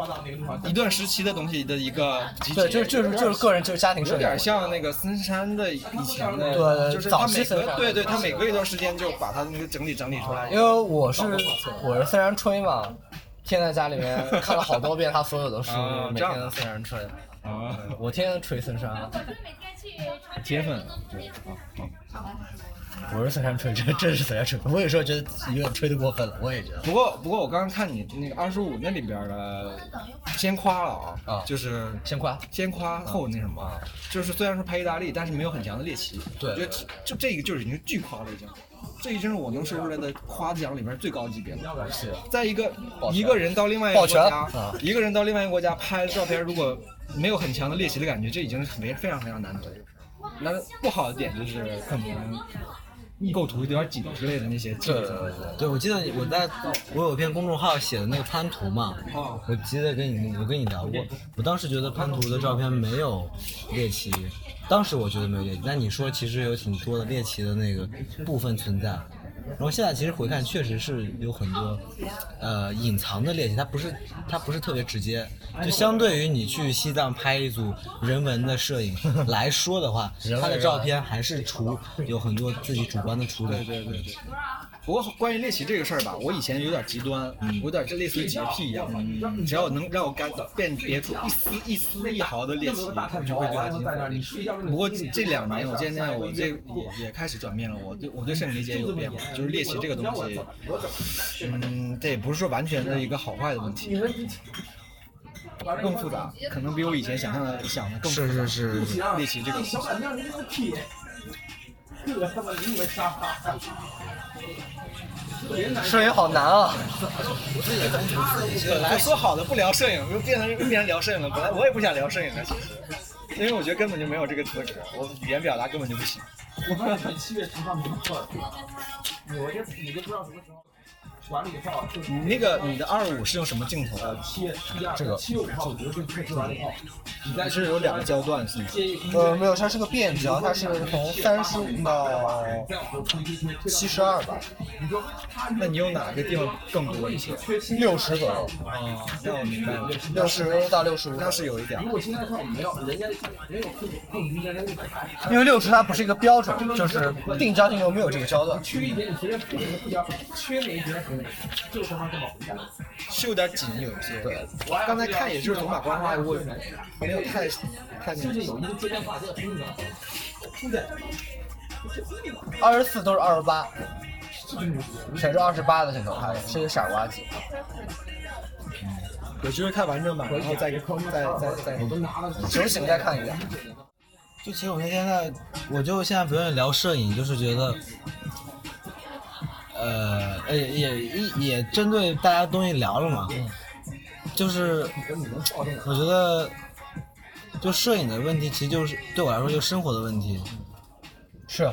S4: 一段时期的东西的一个集结。
S1: 对，就是就是就是个人就是家庭
S4: 有点像那个森山的以前的，
S1: 对
S4: 就是他每隔对对，他每隔一段时间就把他那个整理整理出来。
S1: 因为我是我是森山吹嘛，天天在家里面看了好多遍他所有的书每天都森山吹。
S4: 啊，
S1: 我天天吹森山，
S4: 铁粉，对，啊
S1: 不是孙山吹，这这是孙山吹。我有时候觉得有点吹的过分了，我也觉得。
S4: 不过不过我刚刚看你那个二十五那里边的，先夸了啊，
S1: 啊
S4: 就是
S1: 先夸，
S4: 先夸后那什么，就是虽然说拍意大利，但是没有很强的猎奇。
S1: 对
S4: 我觉得就这个就是已经巨夸了已经，这已经是我能说出来的夸奖里面最高级别了。
S1: 是
S4: 在一个一个人到另外一个国家
S1: 啊，
S4: 一个人到另外一个国家拍照片，如果没有很强的猎奇的感觉，这已经是很非常非常难得。那不好的点就是可能构图有点紧之类的那些技
S1: 对
S4: 术。
S1: 对对
S2: 对，我记得我在我有一篇公众号写的那个潘图嘛，
S4: 哦
S2: 我记得跟你我跟你聊过，我当时觉得潘图的照片没有猎奇，当时我觉得没有猎奇，但你说其实有挺多的猎奇的那个部分存在。然后现在其实回看，确实是有很多，呃，隐藏的练习，它不是它不是特别直接，就相对于你去西藏拍一组人文的摄影来说的话，它的照片还是处有很多自己主观的处理。
S4: 对对对对。不过关于猎奇这个事儿吧，我以前有点极端，
S1: 嗯
S4: 有点这类似于洁癖一样吧。只要能让我感辨别出一丝一丝一毫的猎奇，我就会对它进行。不过这这两年，我渐渐我这也也开始转变了，我对我对摄影理解有变化，就是猎奇这个东西，嗯，这也不是说完全的一个好坏的问题。更复杂，可能比我以前想象的想的更复杂。
S2: 是是是，
S4: 猎奇这个东西。
S1: 摄影好难啊！
S4: 本来说好的不聊摄影，又变成又变成聊摄影了。本来我也不想聊摄影的，其实，因为我觉得根本就没有这个资格，我语言表达根本就不行。你那个你的二五是用什么镜头的？
S1: 这个
S4: 你是有两个焦段是吗？
S1: 呃，没有，它是个变焦，它是从三十五到七十二吧，
S4: 那你用哪个地方更多一些？
S1: 六十左右，
S4: 哦，那我明白了，
S1: 六十到六十五。
S4: 那是有一点儿。
S1: 因为六十它不是一个标准，就是定焦镜头没有这个焦段。
S4: 是有点紧，有一些。对，刚才看也就是走马观花，我没有太太那个。
S1: 二十四都是二十八，全是二十八的镜头，还是个傻瓜机。
S4: 有机会看完整版，然后再再再再。
S1: 酒醒再看一遍。
S2: 就其实我现在，我就现在不愿意聊摄影，就是觉得，呃，呃也也也针对大家东西聊了嘛，就是我觉得，就摄影的问题，其实就是对我来说就是生活的问题，
S1: 是，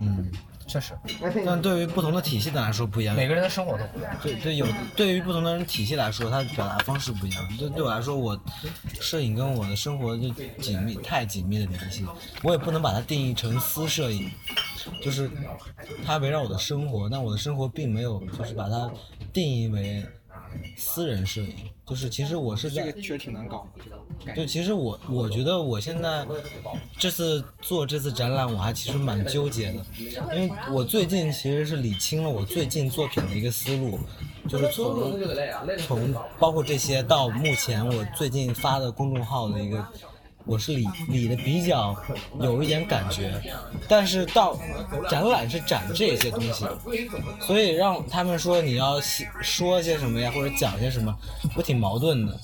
S2: 嗯，
S1: 确实，
S2: 但对于不同的体系的来说不一样，
S1: 每个人的生活都不一样。
S2: 对对，有对于不同的人体系来说，他表达方式不一样。对对我来说，我摄影跟我的生活就紧密太紧密的联系，我也不能把它定义成私摄影，就是它围绕我的生活，但我的生活并没有就是把它定义为私人摄影，就是其实我是在
S4: 这个确实挺难搞的。
S2: 就其实我我觉得我现在这次做这次展览，我还其实蛮纠结的，因为我最近其实是理清了我最近作品的一个思路，就是从从包括这些到目前我最近发的公众号的一个。我是理理的比较有一点感觉，但是到展览是展这些东西，所以让他们说你要写说些什么呀，或者讲些什么，我挺矛盾的。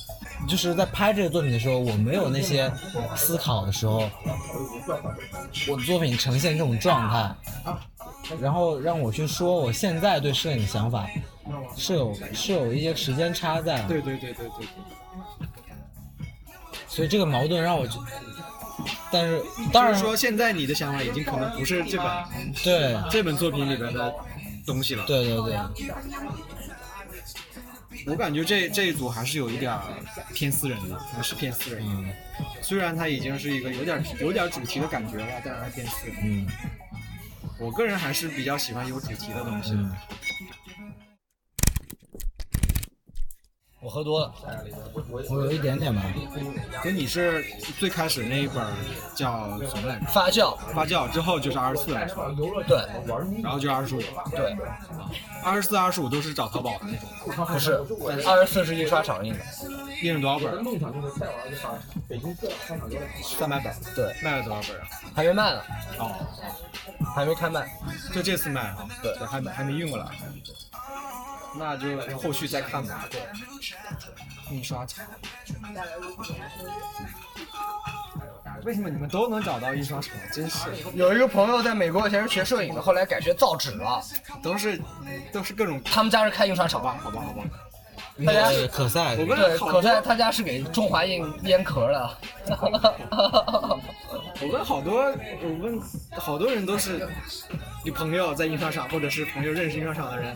S2: 就是在拍这个作品的时候，我没有那些思考的时候，我的作品呈现这种状态，然后让我去说我现在对摄影的想法，是有是有一些时间差在对。
S4: 对对对对对。
S2: 所以这个矛盾让我，但是当然
S4: 是说，现在你的想法已经可能不是这本
S2: 对
S4: 这本作品里边的东西了。
S2: 对对对，
S4: 我感觉这这一组还是有一点儿偏私人的，还是偏私人的。
S2: 嗯
S4: 虽然它已经是一个有点有点主题的感觉了，但是它偏私人。
S2: 嗯
S4: 我个人还是比较喜欢有主题的东西的。
S2: 嗯。
S1: 我喝多了，
S2: 我有一点点吧，
S4: 所以你是最开始那一本叫什么来着？
S1: 发酵，
S4: 发酵之后就是二十四？
S1: 对
S4: 然后就二十五，
S1: 对，
S4: 二十四、二十五都是找淘宝的那种。
S1: 不是，二十四是印刷厂印的，
S4: 印了多少本？三百本。
S1: 对，
S4: 卖了多少本啊？
S1: 还没卖呢。
S4: 哦，
S1: 还没开卖。
S4: 就这次卖啊，对，还没还没运过来，那就后续再看吧。对，印刷厂。为什么你们都能找到印刷厂？真是，
S1: 有一个朋友在美国以前是学摄影的，后来改学造纸了。
S4: 都是都是各种
S1: 他们家是开印刷厂
S4: 吧？好吧，好吧。
S1: 他家
S2: 是可赛，
S4: 我问
S1: 对，可赛他家是给中华印烟壳的。[laughs]
S4: 我问好多，我问好多人都是你朋友在印刷厂，或者是朋友认识印刷厂的人，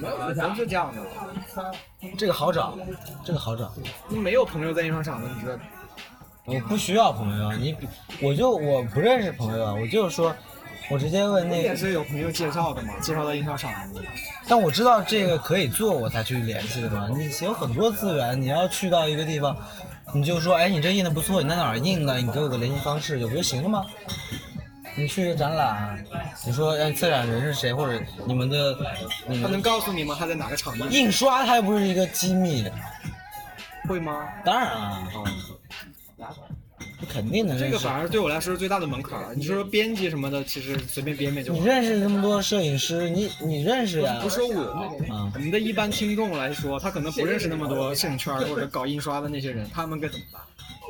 S4: 都是这样的。
S2: 这个好找，这个好找。
S4: 你没有朋友在印刷厂的，你知道？
S2: 我不需要朋友，你我就我不认识朋友啊，我就是说，我直接问那个，
S4: 也是有朋友介绍的嘛，介绍到印刷厂的。
S2: 但我知道这个可以做，我才去联系的嘛。你有很多资源，你要去到一个地方，你就说，哎，你这印的不错，你在哪儿印的？你给我个联系方式，有不就行了吗？你去个展览，你说，哎，策展人是谁，或者你们的，你们
S4: 他能告诉你吗？他在哪个厂印？
S2: 印刷它又不是一个机密，
S4: 会吗？
S2: 当然啊，你肯定能
S4: 这个。反而对我来说是最大的门槛儿。你说编辑什么的，其实随便编编就好。
S2: 你认识那么多摄影师，你你认识呀？
S4: 不说我，
S2: 啊
S4: 我们的一般听众来说，他可能不认识那么多摄影圈或者搞印刷的那些人，他们该怎么办？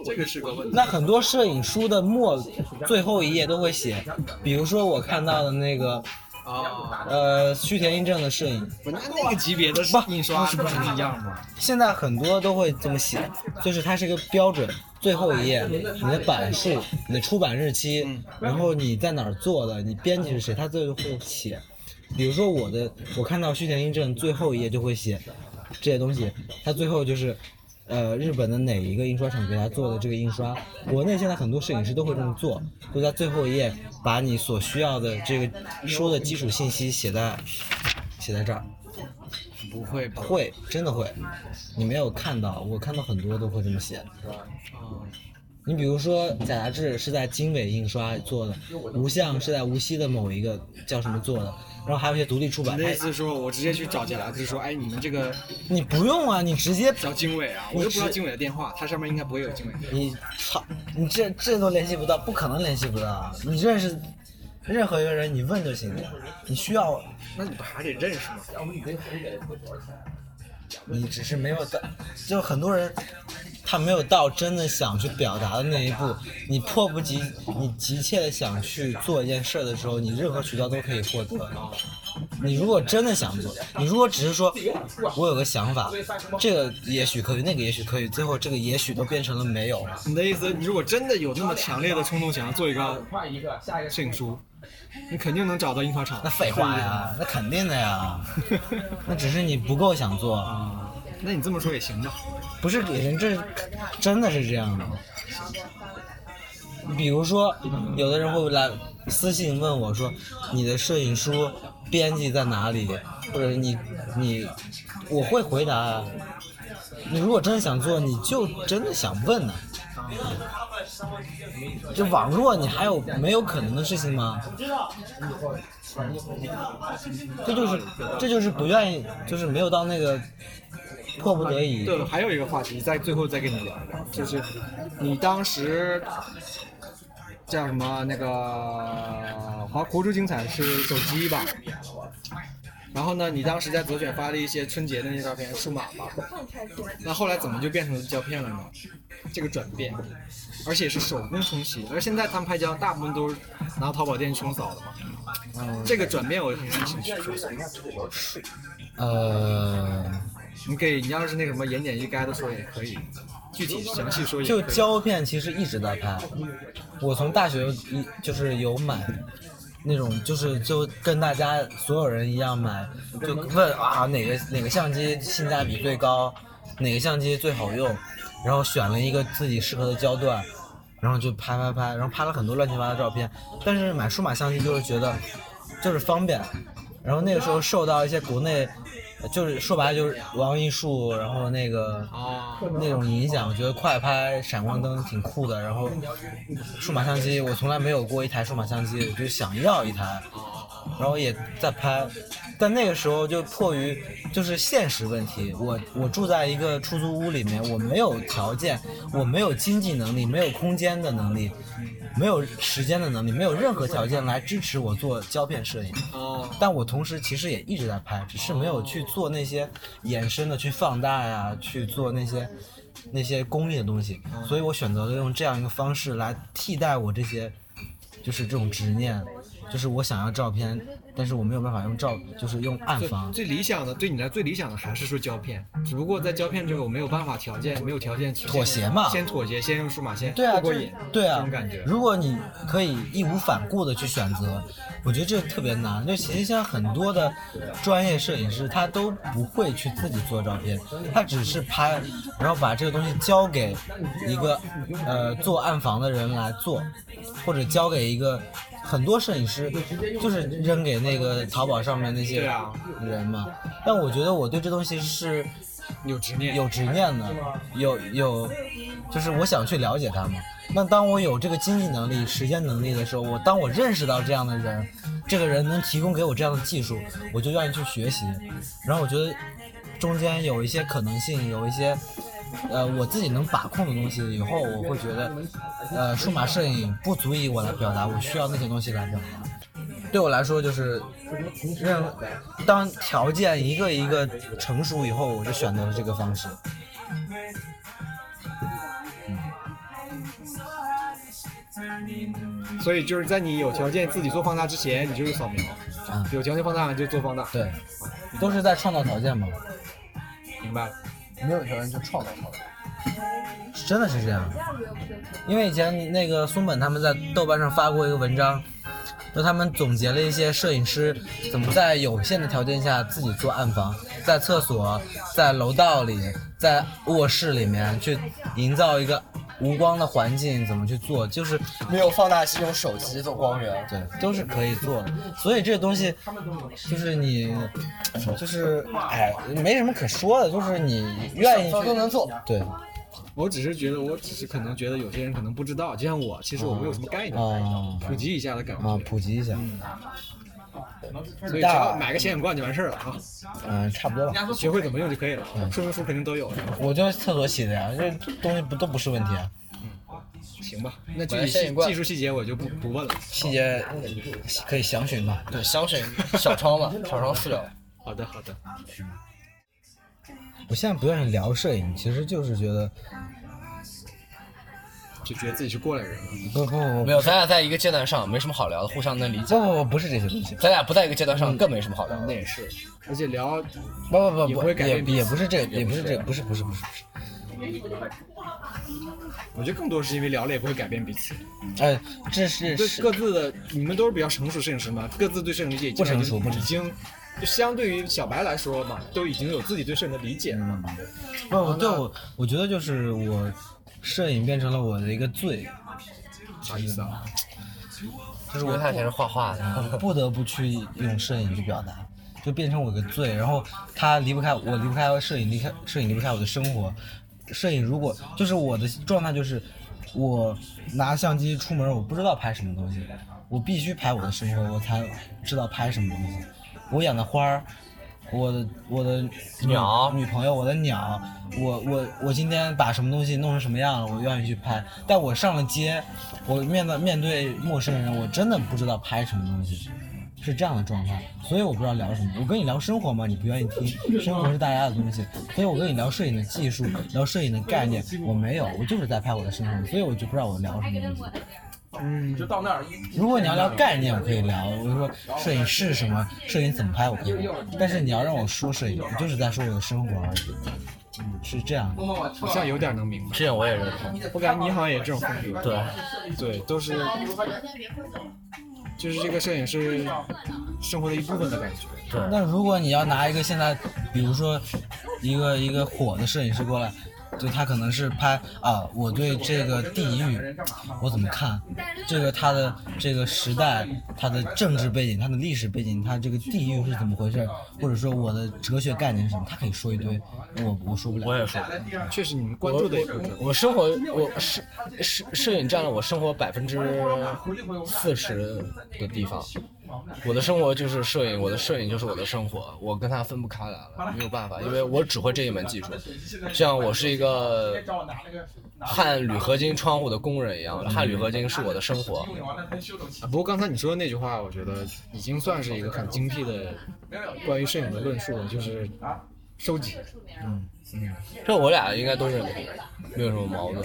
S4: 这个是个问题。
S2: 那很多摄影书的末最后一页都会写，比如说我看到的那个
S4: 啊，
S2: 呃须田英正的摄影，
S4: 那那个级别的印刷是不是一样吗？
S2: 现在很多都会这么写，就是它是一个标准，最后一页你的版数、你的出版日期，然后你在哪儿做的，你编辑是谁，他最后会写。比如说我的，我看到须田英正最后一页就会写这些东西，他最后就是。呃，日本的哪一个印刷厂给他做的这个印刷？国内现在很多摄影师都会这么做，就在最后一页把你所需要的这个说的基础信息写在写在这儿。
S4: 不会吧？
S2: 会，真的会。你没有看到，我看到很多都会这么写。你比如说，假杂志是在经纬印刷做的，无相是在无锡的某一个叫什么做的，然后还有一些独立出版。
S4: 你的意
S2: 哎
S4: 思说我直接去找假杂志说，哎，你们这个
S2: 你不用啊，你直接
S4: 找经纬啊，我又不知道经纬的电话，它上面应该不会有经纬。
S2: 你操，你这这都联系不到，不可能联系不到。你认识任何一个人，你问就行了。你需要，
S4: 那你不还得认识吗？
S2: 你只是没有到，就很多人他没有到真的想去表达的那一步。你迫不及，你急切的想去做一件事儿的时候，你任何渠道都可以获得。你如果真的想做，你如果只是说我有个想法，这个也许可以，那个也许可以，最后这个也许都变成了没有。
S4: 你的意思，你如果真的有那么强烈的冲动想要做一个摄影书，[laughs] 你肯定能找到印刷厂。
S2: 那废话呀，[laughs] 那肯定的呀，那只是你不够想做。
S4: 啊，那你这么说也行吧？
S2: 不是给人，这真的是这样的。比如说，有的人会来私信问我说：“你的摄影书编辑在哪里？”或者你你，我会回答啊。你如果真的想做，你就真的想问呢、这网络你还有没有可能的事情吗？这就是这就是不愿意，就是没有到那个迫不得已。
S4: 对，还有一个话题，在最后再跟你聊，就是你当时叫什么那个华活出精彩是手机吧？然后呢，你当时在择选发了一些春节的那些照片，数码吧？那后来怎么就变成胶片了呢？这个转变，而且是手工冲洗，而现在他们拍胶大部分都是拿淘宝店冲扫的嘛。这个转变我很感兴趣。
S2: 呃，
S4: 你给你要是那什么言简意赅的说也可以，具体详细说也可以。
S2: 就胶片其实一直在拍，我从大学一就是有买那种，就是就跟大家所有人一样买，就问啊哪个哪个相机性价比最高，哪个相机最好用，然后选了一个自己适合的焦段，然后就拍拍拍，然后拍了很多乱七八糟的照片。但是买数码相机就是觉得就是方便，然后那个时候受到一些国内。就是说白了就是王艺术，然后那个
S4: 哦，
S2: 那种影响，我觉得快拍、闪光灯挺酷的。然后数码相机，我从来没有过一台数码相机，我就想要一台。然后也在拍，但那个时候就迫于就是现实问题，我我住在一个出租屋里面，我没有条件，我没有经济能力，没有空间的能力，没有时间的能力，没有任何条件来支持我做胶片摄影。
S4: 哦，
S2: 但我同时其实也一直在拍，只是没有去做那些衍生的去放大呀，去做那些那些功利的东西，所以我选择了用这样一个方式来替代我这些，就是这种执念，就是我想要照片，但是我没有办法用照，就是用暗房。
S4: 最理想的，对你来最理想的还是说胶片，只不过在胶片这个我没有办法条件，没有条件
S2: 妥协嘛
S4: 先妥协，先用数码先
S2: 对啊，
S4: 过瘾，
S2: 对啊
S4: 这种感觉。
S2: 如果你可以义无反顾的去选择，我觉得这特别难。就其实现在很多的专业摄影师，他都不会去自己做照片，他只是拍，然后把这个东西交给一个呃做暗房的人来做，或者交给一个很多摄影师就是扔给那个淘宝上面那些人嘛。但我觉得我对这东西是
S4: 有执念，
S2: 有执念的，有有，就是我想去了解他们。那当我有这个经济能力、时间能力的时候，我当我认识到这样的人，这个人能提供给我这样的技术，我就愿意去学习。然后我觉得中间有一些可能性，有一些呃我自己能把控的东西，以后我会觉得，呃，数码摄影不足以我来表达，我需要那些东西来表达。对我来说，就是让当条件一个一个成熟以后，我就选择了这个方式。
S4: 所以就是在你有条件自己做放大之前，你就是扫描；
S2: 啊，
S4: 有条件放大就做放大。
S2: 对，都是在创造条件嘛，
S4: 明白了。
S1: 没有条件就创造条件。
S2: 真的是这样。因为以前那个松本他们在豆瓣上发过一个文章，就他们总结了一些摄影师怎么在有限的条件下自己做暗房，在厕所、在楼道里、在卧室里面去营造一个无光的环境，怎么去做，就是
S1: 没有放大器，用手机做光源。
S2: 对，都是可以做的。所以这个东西，就是你，就是哎，没什么可说的，就是你愿意去
S1: 都能做。
S2: 对，
S4: 我只是觉得，我只是可能觉得有些人可能不知道，就像我，其实我没有什么概念，
S2: 啊
S4: 普及一下的感
S2: 啊，
S4: 觉。
S2: 普及一下，
S4: 所以只要买个显影罐就完事儿了啊，
S2: 嗯，差不多吧。
S4: 学会怎么用就可以了。说明书肯定都有。
S2: 我就厕所洗的呀，这东西不都不是问题啊。
S4: 嗯行吧，那具体技术细节我就不不问了。
S2: 细节可以详询吧。
S1: 对，详询 [laughs] 小抄嘛，小抄私聊。
S4: 好的好的，
S2: 我现在不愿意聊摄影，其实就是觉得
S4: 就觉得自己是过来人了。
S2: 不不不
S1: 没有，咱俩在一个阶段上没什么好聊的，互相能理解。
S2: 不不不不是这些东西，
S1: 咱俩不在一个阶段上，更没什么好聊的。
S4: 那也是，而且聊
S2: 不不不不
S4: 也不会改
S2: 也
S4: 变
S2: 也不是这个，也不是这个，不是不是不是不是。
S4: 我觉得更多是因为聊了也不会改变彼此。
S2: 哎，这是
S4: 对各自的，你们都是比较成熟摄影师嘛，各自对摄影理解
S2: 不成熟不成熟
S4: 已经就相对于小白来说嘛，都已经有自己对摄影的理解了嘛。
S2: 不不对我我觉得就是我摄影变成了我的一个罪，
S4: 啥意思啊？
S2: 就是我
S1: 他以前是画画的，
S2: 不得不去用摄影去表达，就变成我一个罪。然后他离不开我，离不开摄影，离开摄影离不开我的生活。摄影如果就是我的状态，就是我拿相机出门，我不知道拍什么东西，我必须拍我的生活，我才知道拍什么东西。我养的花儿，我的我的
S1: 鸟
S2: 女朋友，我的鸟，我我我今天把什么东西弄成什么样了，我愿意去拍。但我上了街，我面对面对陌生人，我真的不知道拍什么东西。是这样的状态，所以我不知道聊什么。我跟你聊生活嘛，你不愿意听，生活是大家的东西，所以我跟你聊摄影的技术，聊摄影的概念，我没有，我就是在拍我的生活，所以我就不知道我聊什么东西。
S4: 嗯，就到那
S2: 如果你要聊概念，我可以聊，我就说摄影是什么，摄影怎么拍，我可以聊。但是你要让我说摄影，我就是在说我的生活而已。嗯，是这样的。
S4: 好像有点能明白。
S1: 这样我也认同。
S4: 我感觉你好像也这种风格。
S1: 对，
S4: 对，都是，就是这个摄影是生活的一部分的感觉。
S1: 对，
S2: 那如果你要拿一个现在，比如说一个一个火的摄影师过来，就他可能是拍啊，我对这个地域我怎么看，这个他的这个时代，他的政治背景，他的历史背景，他这个地域是怎么回事，或者说我的哲学概念是什么，他可以说一堆，我我说不了。
S1: 我也说。
S4: 确实，你们关注的也不是。
S1: 我生活，我摄摄摄影占了我生活百分之四十的地方，我的生活就是摄影，我的摄影就是我的生活，我跟他分不开来了，没有办法，因为我只会这一门技术，像我是一个焊铝合金窗户的工人一样，焊铝合金是我的生活。
S4: 不过刚才你说的那句话，我觉得已经算是一个很精辟的关于摄影的论述了，就是收集。
S1: 嗯这我俩应该都认同，没有什么矛盾。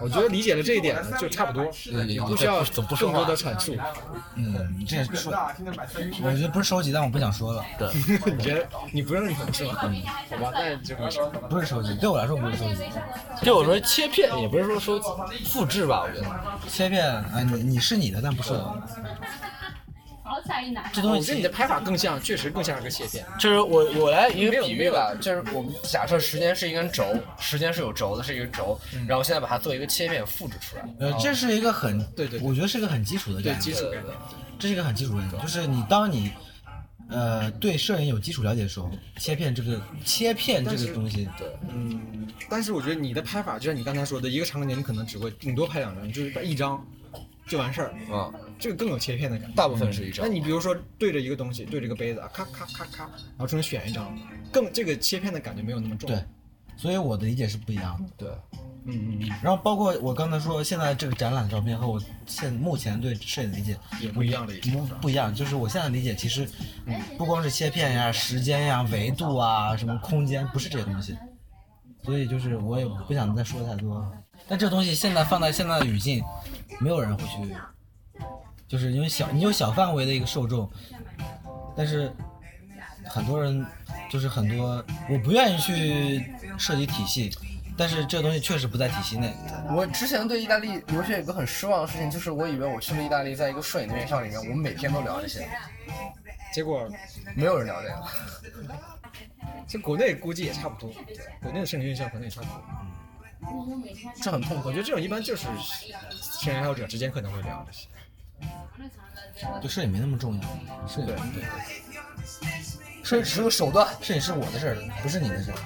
S4: 我觉得理解了这一点呢，就差不多，
S1: 你
S4: 不需要
S1: 怎么不说话
S4: 更多的阐述。
S2: 嗯，这说，我觉得不是收集，但我不想说了，
S1: 对，[laughs]
S4: 你觉得你不认同是吧？好吧，那就没事。
S2: 不是收集，对我来说不是收集。
S1: 对我说切片也不是说收复制吧，我觉得。
S2: 切片，啊，你你是你的，但不是我的。这东西
S4: 我觉得你的拍法更像，确实更像是个切片。
S1: 就是我我来一个比喻吧，就是我们假设时间是一根轴，时间是有轴的，是一个轴，然后现在把它做一个切片复制出来。
S2: 呃，这是一个很，
S4: 对对对。
S2: 我觉得是一个很基础的概
S4: 对
S2: 念。
S4: 基础概念。
S2: 这是一个很基础的概念，就是你当你，呃，对摄影有基础了解的时候，切片这个切片这个东西，对。
S4: 嗯，但是我觉得你的拍法，就像你刚才说的，一个场景你可能只会顶多拍两张，就是拍一张就完事儿，
S1: 啊，
S4: 这个更有切片的感觉。
S1: 大部分是一张
S4: 那。你比如说对着一个东西，对着一个杯子啊，咔咔咔咔，然后中间选一张，更这个切片的感觉没有那么重。
S2: 对，所以我的理解是不一样的。
S1: 对，
S4: 嗯嗯嗯，
S2: 然后包括我刚才说，现在这个展览照片和我现目前对摄影的理解
S4: 也不一样的一
S2: 不不一样，就是我现在理解其实，不光是切片呀、时间呀、维度啊、什么空间，不是这些东西。所以就是我也不想再说太多。但这个东西现在放在现在的语境，没有人会去，就是因为小你有小范围的一个受众，但是很多人就是很多，我不愿意去涉及体系，但是这个东西确实不在体系内。
S1: 我之前对意大利留学有一个很失望的事情，就是我以为我去了意大利，在一个摄影的院校里面，我们每天都聊这些，
S4: 结果
S1: 没有人聊这个。[laughs]
S4: 这国内估计也差不多，国内的摄影院校可能也差不多。
S1: 这很痛苦
S4: 我。觉得这种一般就是摄影爱好者之间可能会聊这些。
S2: 就摄影没那么重要，摄影
S4: 对
S1: 摄影只是个手段。
S2: 摄影是我的事儿，不是你的事儿。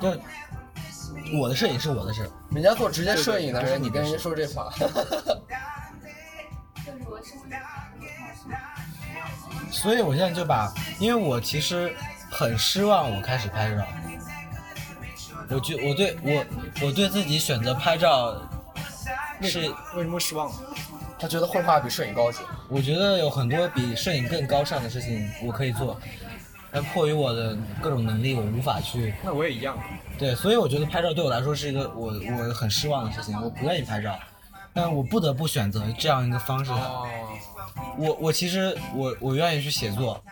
S2: 就我的摄影是我的事儿，
S1: 人家做职业摄影的人，你跟人家说这话，
S2: 所以我现在就把，因为我其实很失望，我开始拍照。我觉我对我我对自己选择拍照是，
S4: 为什么失望？
S1: 他觉得绘画比摄影高级。
S2: 我觉得有很多比摄影更高尚的事情我可以做，但迫于我的各种能力，我无法去。
S4: 那我也一样。
S2: 对，所以我觉得拍照对我来说是一个我我很失望的事情，我不愿意拍照，但我不得不选择这样一个方式。
S4: 哦，
S2: 我我其实我我愿意去写作，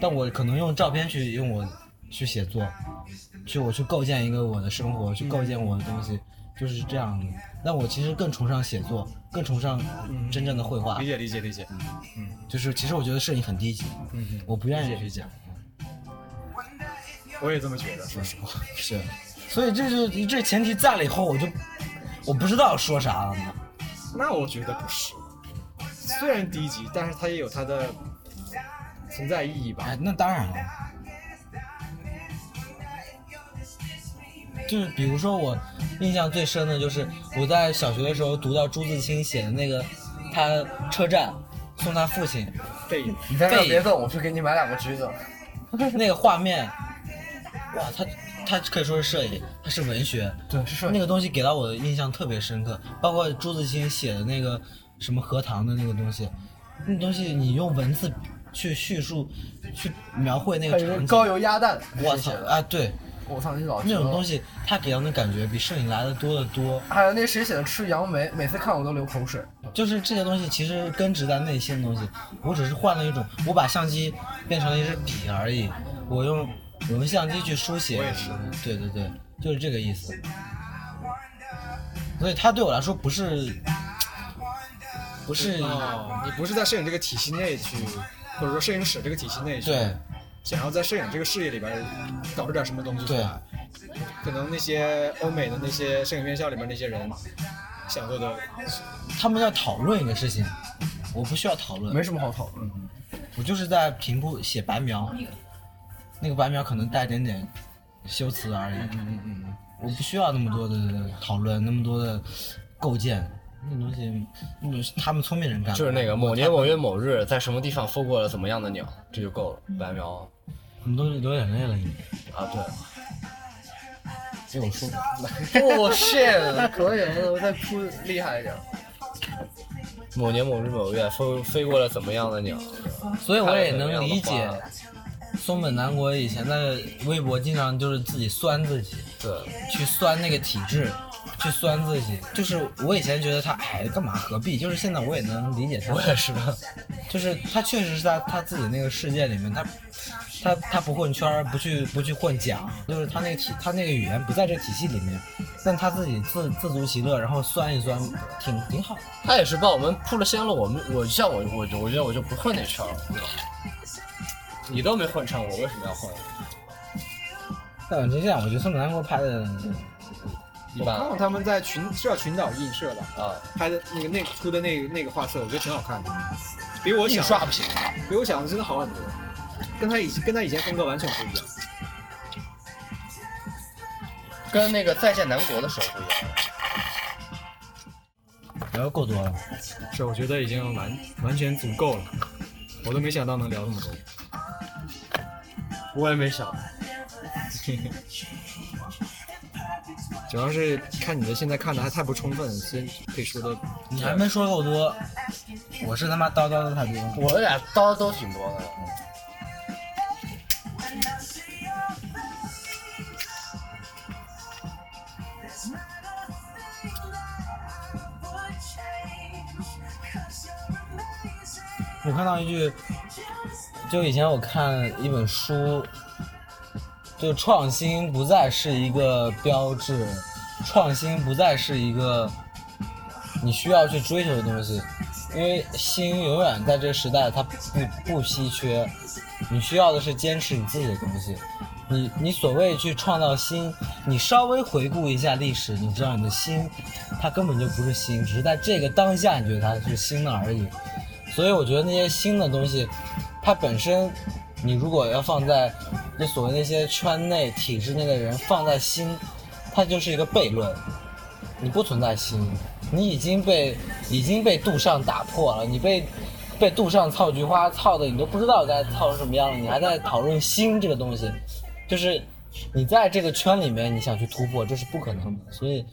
S2: 但我可能用照片去用我去写作，去我去构建一个我的生活，去构建我的东西，就是这样的。但我其实更崇尚写作，更崇尚真正的绘画
S4: 理，解理解理解。
S2: 嗯就是其实我觉得摄影很低级，
S4: 嗯嗯，
S2: 我不愿意去讲。
S4: 我也这么觉得，说实话。
S2: 是，所以这是这前提在了以后，我就我不知道说啥了。
S4: 那我觉得不是，虽然低级，但是它也有它的存在意义吧。
S2: 哎，那当然了。就是比如说，我印象最深的就是我在小学的时候读到朱自清写的那个，他车站送他父亲
S4: 背影，
S1: 你在这儿别动，我去给你买两个橘子。[laughs]
S2: 那个画面，哇，他他可以说是摄影，他是文学，
S1: 对，是摄影。
S2: 那个东西给到我的印象特别深刻，包括朱自清写的那个什么荷塘的那个东西，那东西你用文字去叙述、去描绘那个场景，
S1: 高油鸭蛋，
S2: 我操啊，对，
S1: 我操，你老
S2: 那种东
S1: 西。
S2: 西它给到的感觉比摄影来的多得多。
S1: 还有那谁写的吃杨梅，每次看我都流口水。
S2: 就是这些东西其实根植在内心的东西，我只是换了一种，我把相机变成了一支笔而已，我用我用相机去书写。
S4: 我也是
S2: 对对对，就是这个意思。所以它对我来说不是，不是，
S4: 哦，你不是在摄影这个体系内去，或者说摄影史这个体系内去，
S2: 对，
S4: 想要在摄影这个事业里边搞出点什么东西出
S2: 对
S4: 来。可能那些欧美的那些摄影院校里面那些人想做的，
S2: 他们要讨论一个事情，我不需要讨论，
S1: 没什么好讨论。
S2: 我就是在平铺写白描，那个白描可能带点点修辞而已。
S4: 嗯嗯嗯，
S2: 我不需要那么多的讨论，那么多的构建，那东西，那他们聪明人干的。
S1: 就是那个某年某月某日在什么地方飞过了怎么样的鸟，这就够了，白描。
S2: 你都流眼泪了，你。
S1: 啊，对。
S2: 给我说。
S1: 我 [laughs] shit，可以，我再哭厉害一点。某年某日某月飞飞过了怎么样的鸟？
S2: 所以我也能理解松本南国以前在微博经常就是自己酸自己，
S1: 对，
S2: 去酸那个体制，去酸自己。就是我以前觉得他哎干嘛何必？就是现在我也能理解他。
S1: 我也是，
S2: 就是他确实是在他自己那个世界里面，他他他不混圈，不去不去混奖，就是他那个体他那个语言不在这体系里面，但他自己自自足其乐，然后酸一酸，挺挺好。
S1: 他也是帮我们铺了先路，我们我像我我我觉得我就不混那圈了，你都没混成，我为什么要混？
S2: 但就这样，我觉得松本南国拍的
S1: 一般。
S4: 看过他们在群是叫群岛映射吧？
S1: 啊，
S4: 拍的那个那出的那那个画册，我觉得挺好看的，比我想
S1: 刷不行，
S4: 比我想的真的好很多，跟他以前跟他以前风格完全不一样，
S1: 跟那个再见南国的时候不一样。
S2: 聊够多了，
S4: 是我觉得已经完完全足够了，我都没想到能聊这么多。
S1: 我也没想，[laughs]
S4: 主要是看你的现在看的还太不充分，所以可以说的
S2: 你还没说够多，我是他妈叨叨的太多。
S1: 我俩叨都挺多的。
S2: 我看到一句，就以前我看一本书，就创新不再是一个标志，创新不再是一个你需要去追求的东西，因为新永远在这个时代它不不稀缺，你需要的是坚持你自己的东西。你你所谓去创造新，你稍微回顾一下历史，你知道你的新，它根本就不是新，只是在这个当下你觉得它是新的而已。所以我觉得那些新的东西，它本身，你如果要放在你所谓那些圈内体制内的人放在心，它就是一个悖论，你不存在心，你已经被已经被杜尚打破了，你被被杜尚操菊花操的你都不知道该操成什么样了，你还在讨论心这个东西，就是你在这个圈里面你想去突破，这是不可能的，所以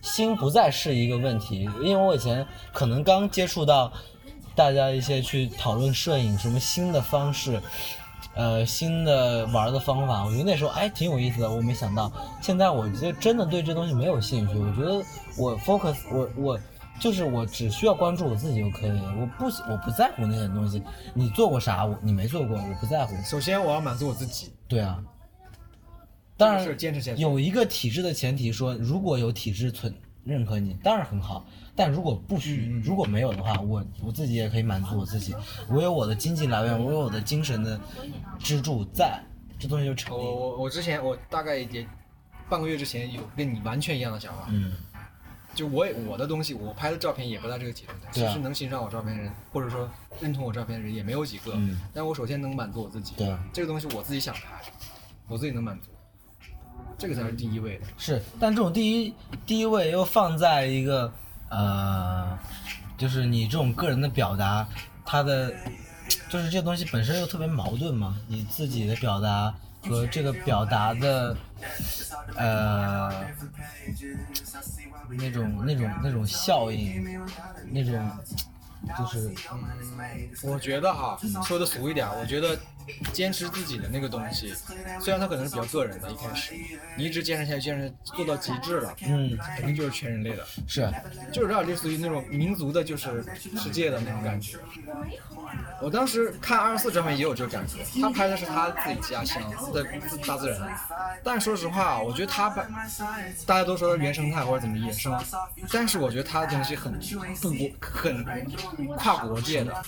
S2: 心不再是一个问题，因为我以前可能刚接触到。大家一些去讨论摄影什么新的方式，呃，新的玩的方法，我觉得那时候哎挺有意思的。我没想到，现在我觉得真的对这东西没有兴趣。我觉得我 focus，我我就是我只需要关注我自己就可以了。我不我不在乎那些东西，你做过啥，我你没做过，我不在乎。
S4: 首先我要满足我自己。
S2: 对啊。当然。有一个体制的前提说，如果有体制存认可你，当然很好。但如果不需如果没有的话，我我自己也可以满足我自己。我有我的经济来源，我有我的精神的支柱在，这东西就成立。
S4: 我我我之前我大概也半个月之前有跟你完全一样的想法。
S2: 嗯。
S4: 就我也我的东西，我拍的照片也不在这个体制内。其实能欣赏我照片的人，或者说认同我照片的人也没有几个。
S2: 嗯。
S4: 但我首先能满足我自己。
S2: 对。
S4: 这个东西我自己想拍，我自己能满足，这个才是第一位的。
S2: 是，但这种第一第一位又放在一个。呃，就是你这种个人的表达，它的就是这东西本身又特别矛盾嘛，你自己的表达和这个表达的呃那种那种那种效应，那种就是，
S4: 我觉得哈，说的俗一点，我觉得。坚持自己的那个东西，虽然它可能是比较个人的，一开始。你一直坚持下去，坚持做到极致了，
S2: 嗯，
S4: 肯定就是全人类的，
S2: 是，
S4: 就是有点类似于那种民族的，就是世界的那种感觉。我当时看二十四照片也有这个感觉，他拍的是他自己家乡的大自然，但说实话，我觉得他拍，大家都说原生态或者怎么野生，但是我觉得他的东西很不国，很跨国界的，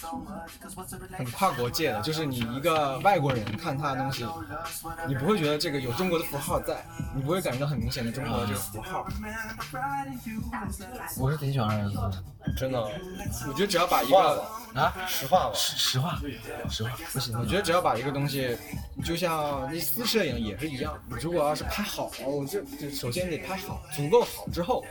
S4: 很跨国界的，就是你一个外国人看他的东西，你不会觉得这个有中国的符号在，你不会感觉到很明显的中国的这个符号。
S2: 我是挺喜欢二十四，
S1: 真的，
S4: 我觉得只要把一个
S2: 啊，
S1: 实话吧。
S2: 实实话，实话不行。
S4: 我觉得只要把一个东西，就像那私摄影也是一样，你如果要是拍好，我就就首先得拍好，足够好之后，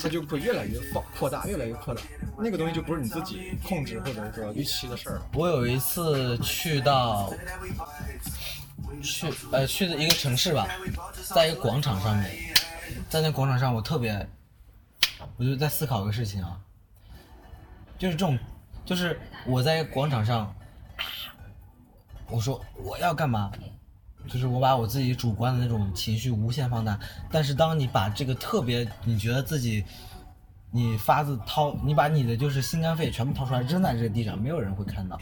S4: 它就会越来越放扩大，越来越扩大。那个东西就不是你自己控制或者说预期的事儿了。
S2: 我有一次去到去呃去的一个城市吧，在一个广场上面，在那广场上我特别，我就在思考一个事情啊，就是这种，就是我在广场上，我说我要干嘛，就是我把我自己主观的那种情绪无限放大，但是当你把这个特别，你觉得自己。你发自掏，你把你的就是心肝肺全部掏出来扔在这个地上，没有人会看到。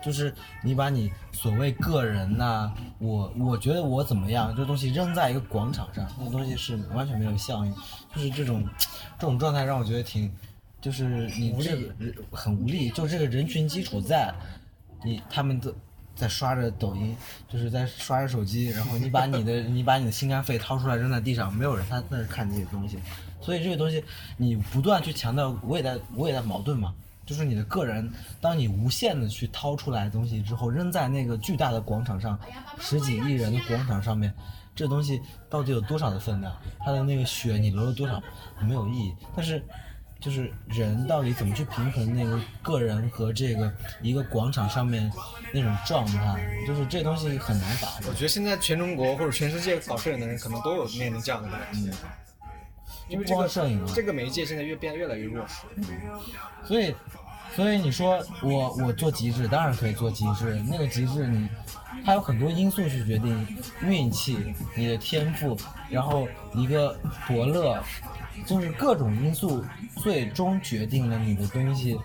S2: 就是你把你所谓个人呐、我我觉得我怎么样，这东西扔在一个广场上，那东西是完全没有效应。就是这种这种状态让我觉得挺，就是你这个人很无力，就这个人群基础在，你他们都在刷着抖音，就是在刷着手机，然后你把你的你把你的心肝肺掏出来扔在地上，没有人他在那看这些东西，所以这个东西你不断去强调，我也在我也在矛盾嘛，就是你的个人，当你无限的去掏出来东西之后，扔在那个巨大的广场上，十几亿人的广场上面，这东西到底有多少的分量？它的那个血你流了多少没有意义，但是。就是人到底怎么去平衡那个个人和这个一个广场上面那种状态，就是这东西很难把握
S4: 我。觉得现在全中国或者全世界搞摄影的人，可能都有面临这样的问题。因为这个
S2: 光摄影啊
S4: 这个媒介现在越变得越来越弱势。
S2: 所以，所以你说我我做极致，当然可以做极致。那个极致你，它有很多因素去决定，运气、你的天赋，然后一个伯乐，就是各种因素最终决定了你的东西，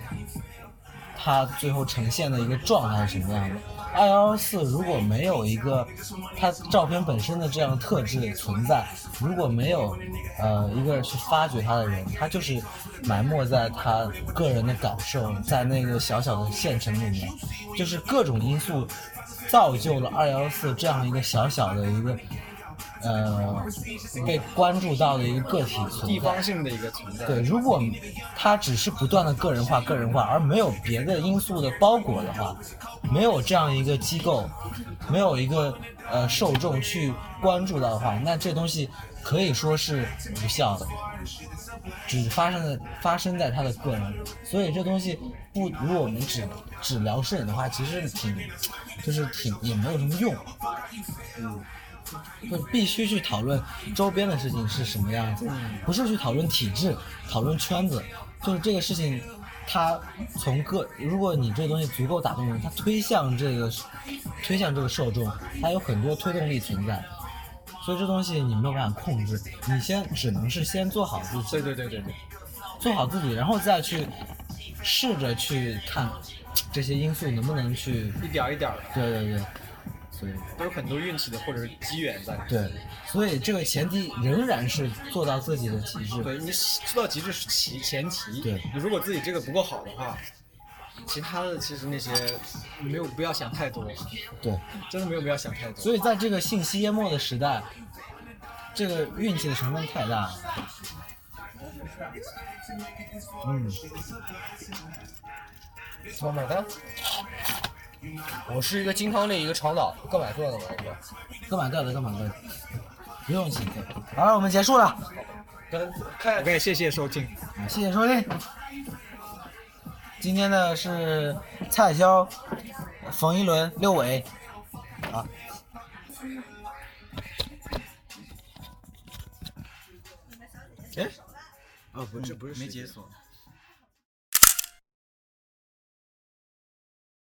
S2: 它最后呈现的一个状态是什么样的。二幺幺四如果没有一个它照片本身的这样的特质存在，如果没有呃一个去发掘它的人，他就是埋没在他个人的感受，在那个小小的县城里面，就是各种因素造就了二幺四这样一个小小的一个呃被关注到的一个个体存在地。
S4: 方性的一个存在。
S2: 对，如果它只是不断的个人化、个人化，而没有别的因素的包裹的话，没有这样一个机构，没有一个呃受众去关注到的话，那这东西可以说是无效的，只发生在发生在他的个人。所以这东西不，如果我们只只聊摄影的话，其实挺就是挺也没有什么用。就必须去讨论周边的事情是什么样子，不是去讨论体制、讨论圈子，就是这个事情，它从个，如果你这个东西足够打动人，它推向这个，推向这个受众，它有很多推动力存在，所以这东西你没有办法控制，你先只能是先做好自己，
S4: 对对对对对。
S2: 做好自己，然后再去试着去看这些因素能不能去，
S4: 一点儿一点
S2: 对对对，所以。
S4: 都有很多运气的或者是机缘在。
S2: 对，所以这个前提仍然是做到自己的极致。
S4: 对你做到极致是其前提。
S2: 对
S4: 你如果自己这个不够好的话，其他的其实那些没有不要想太多，
S2: 对，
S4: 真的没有必要想太多。
S2: 所以在这个信息淹没的时代，这个运气的成分太大了。嗯，
S1: 怎么买单？我是一个金汤力，一个长岛，各买各的吧？
S2: 各买各的，各买各的，不用请客。好了，我们结束了
S4: ，OK，谢谢收听。
S2: 谢谢收听。今天呢是蔡潇、冯一伦、六伟，啊。
S4: 哎，哦，不是不是，没解锁。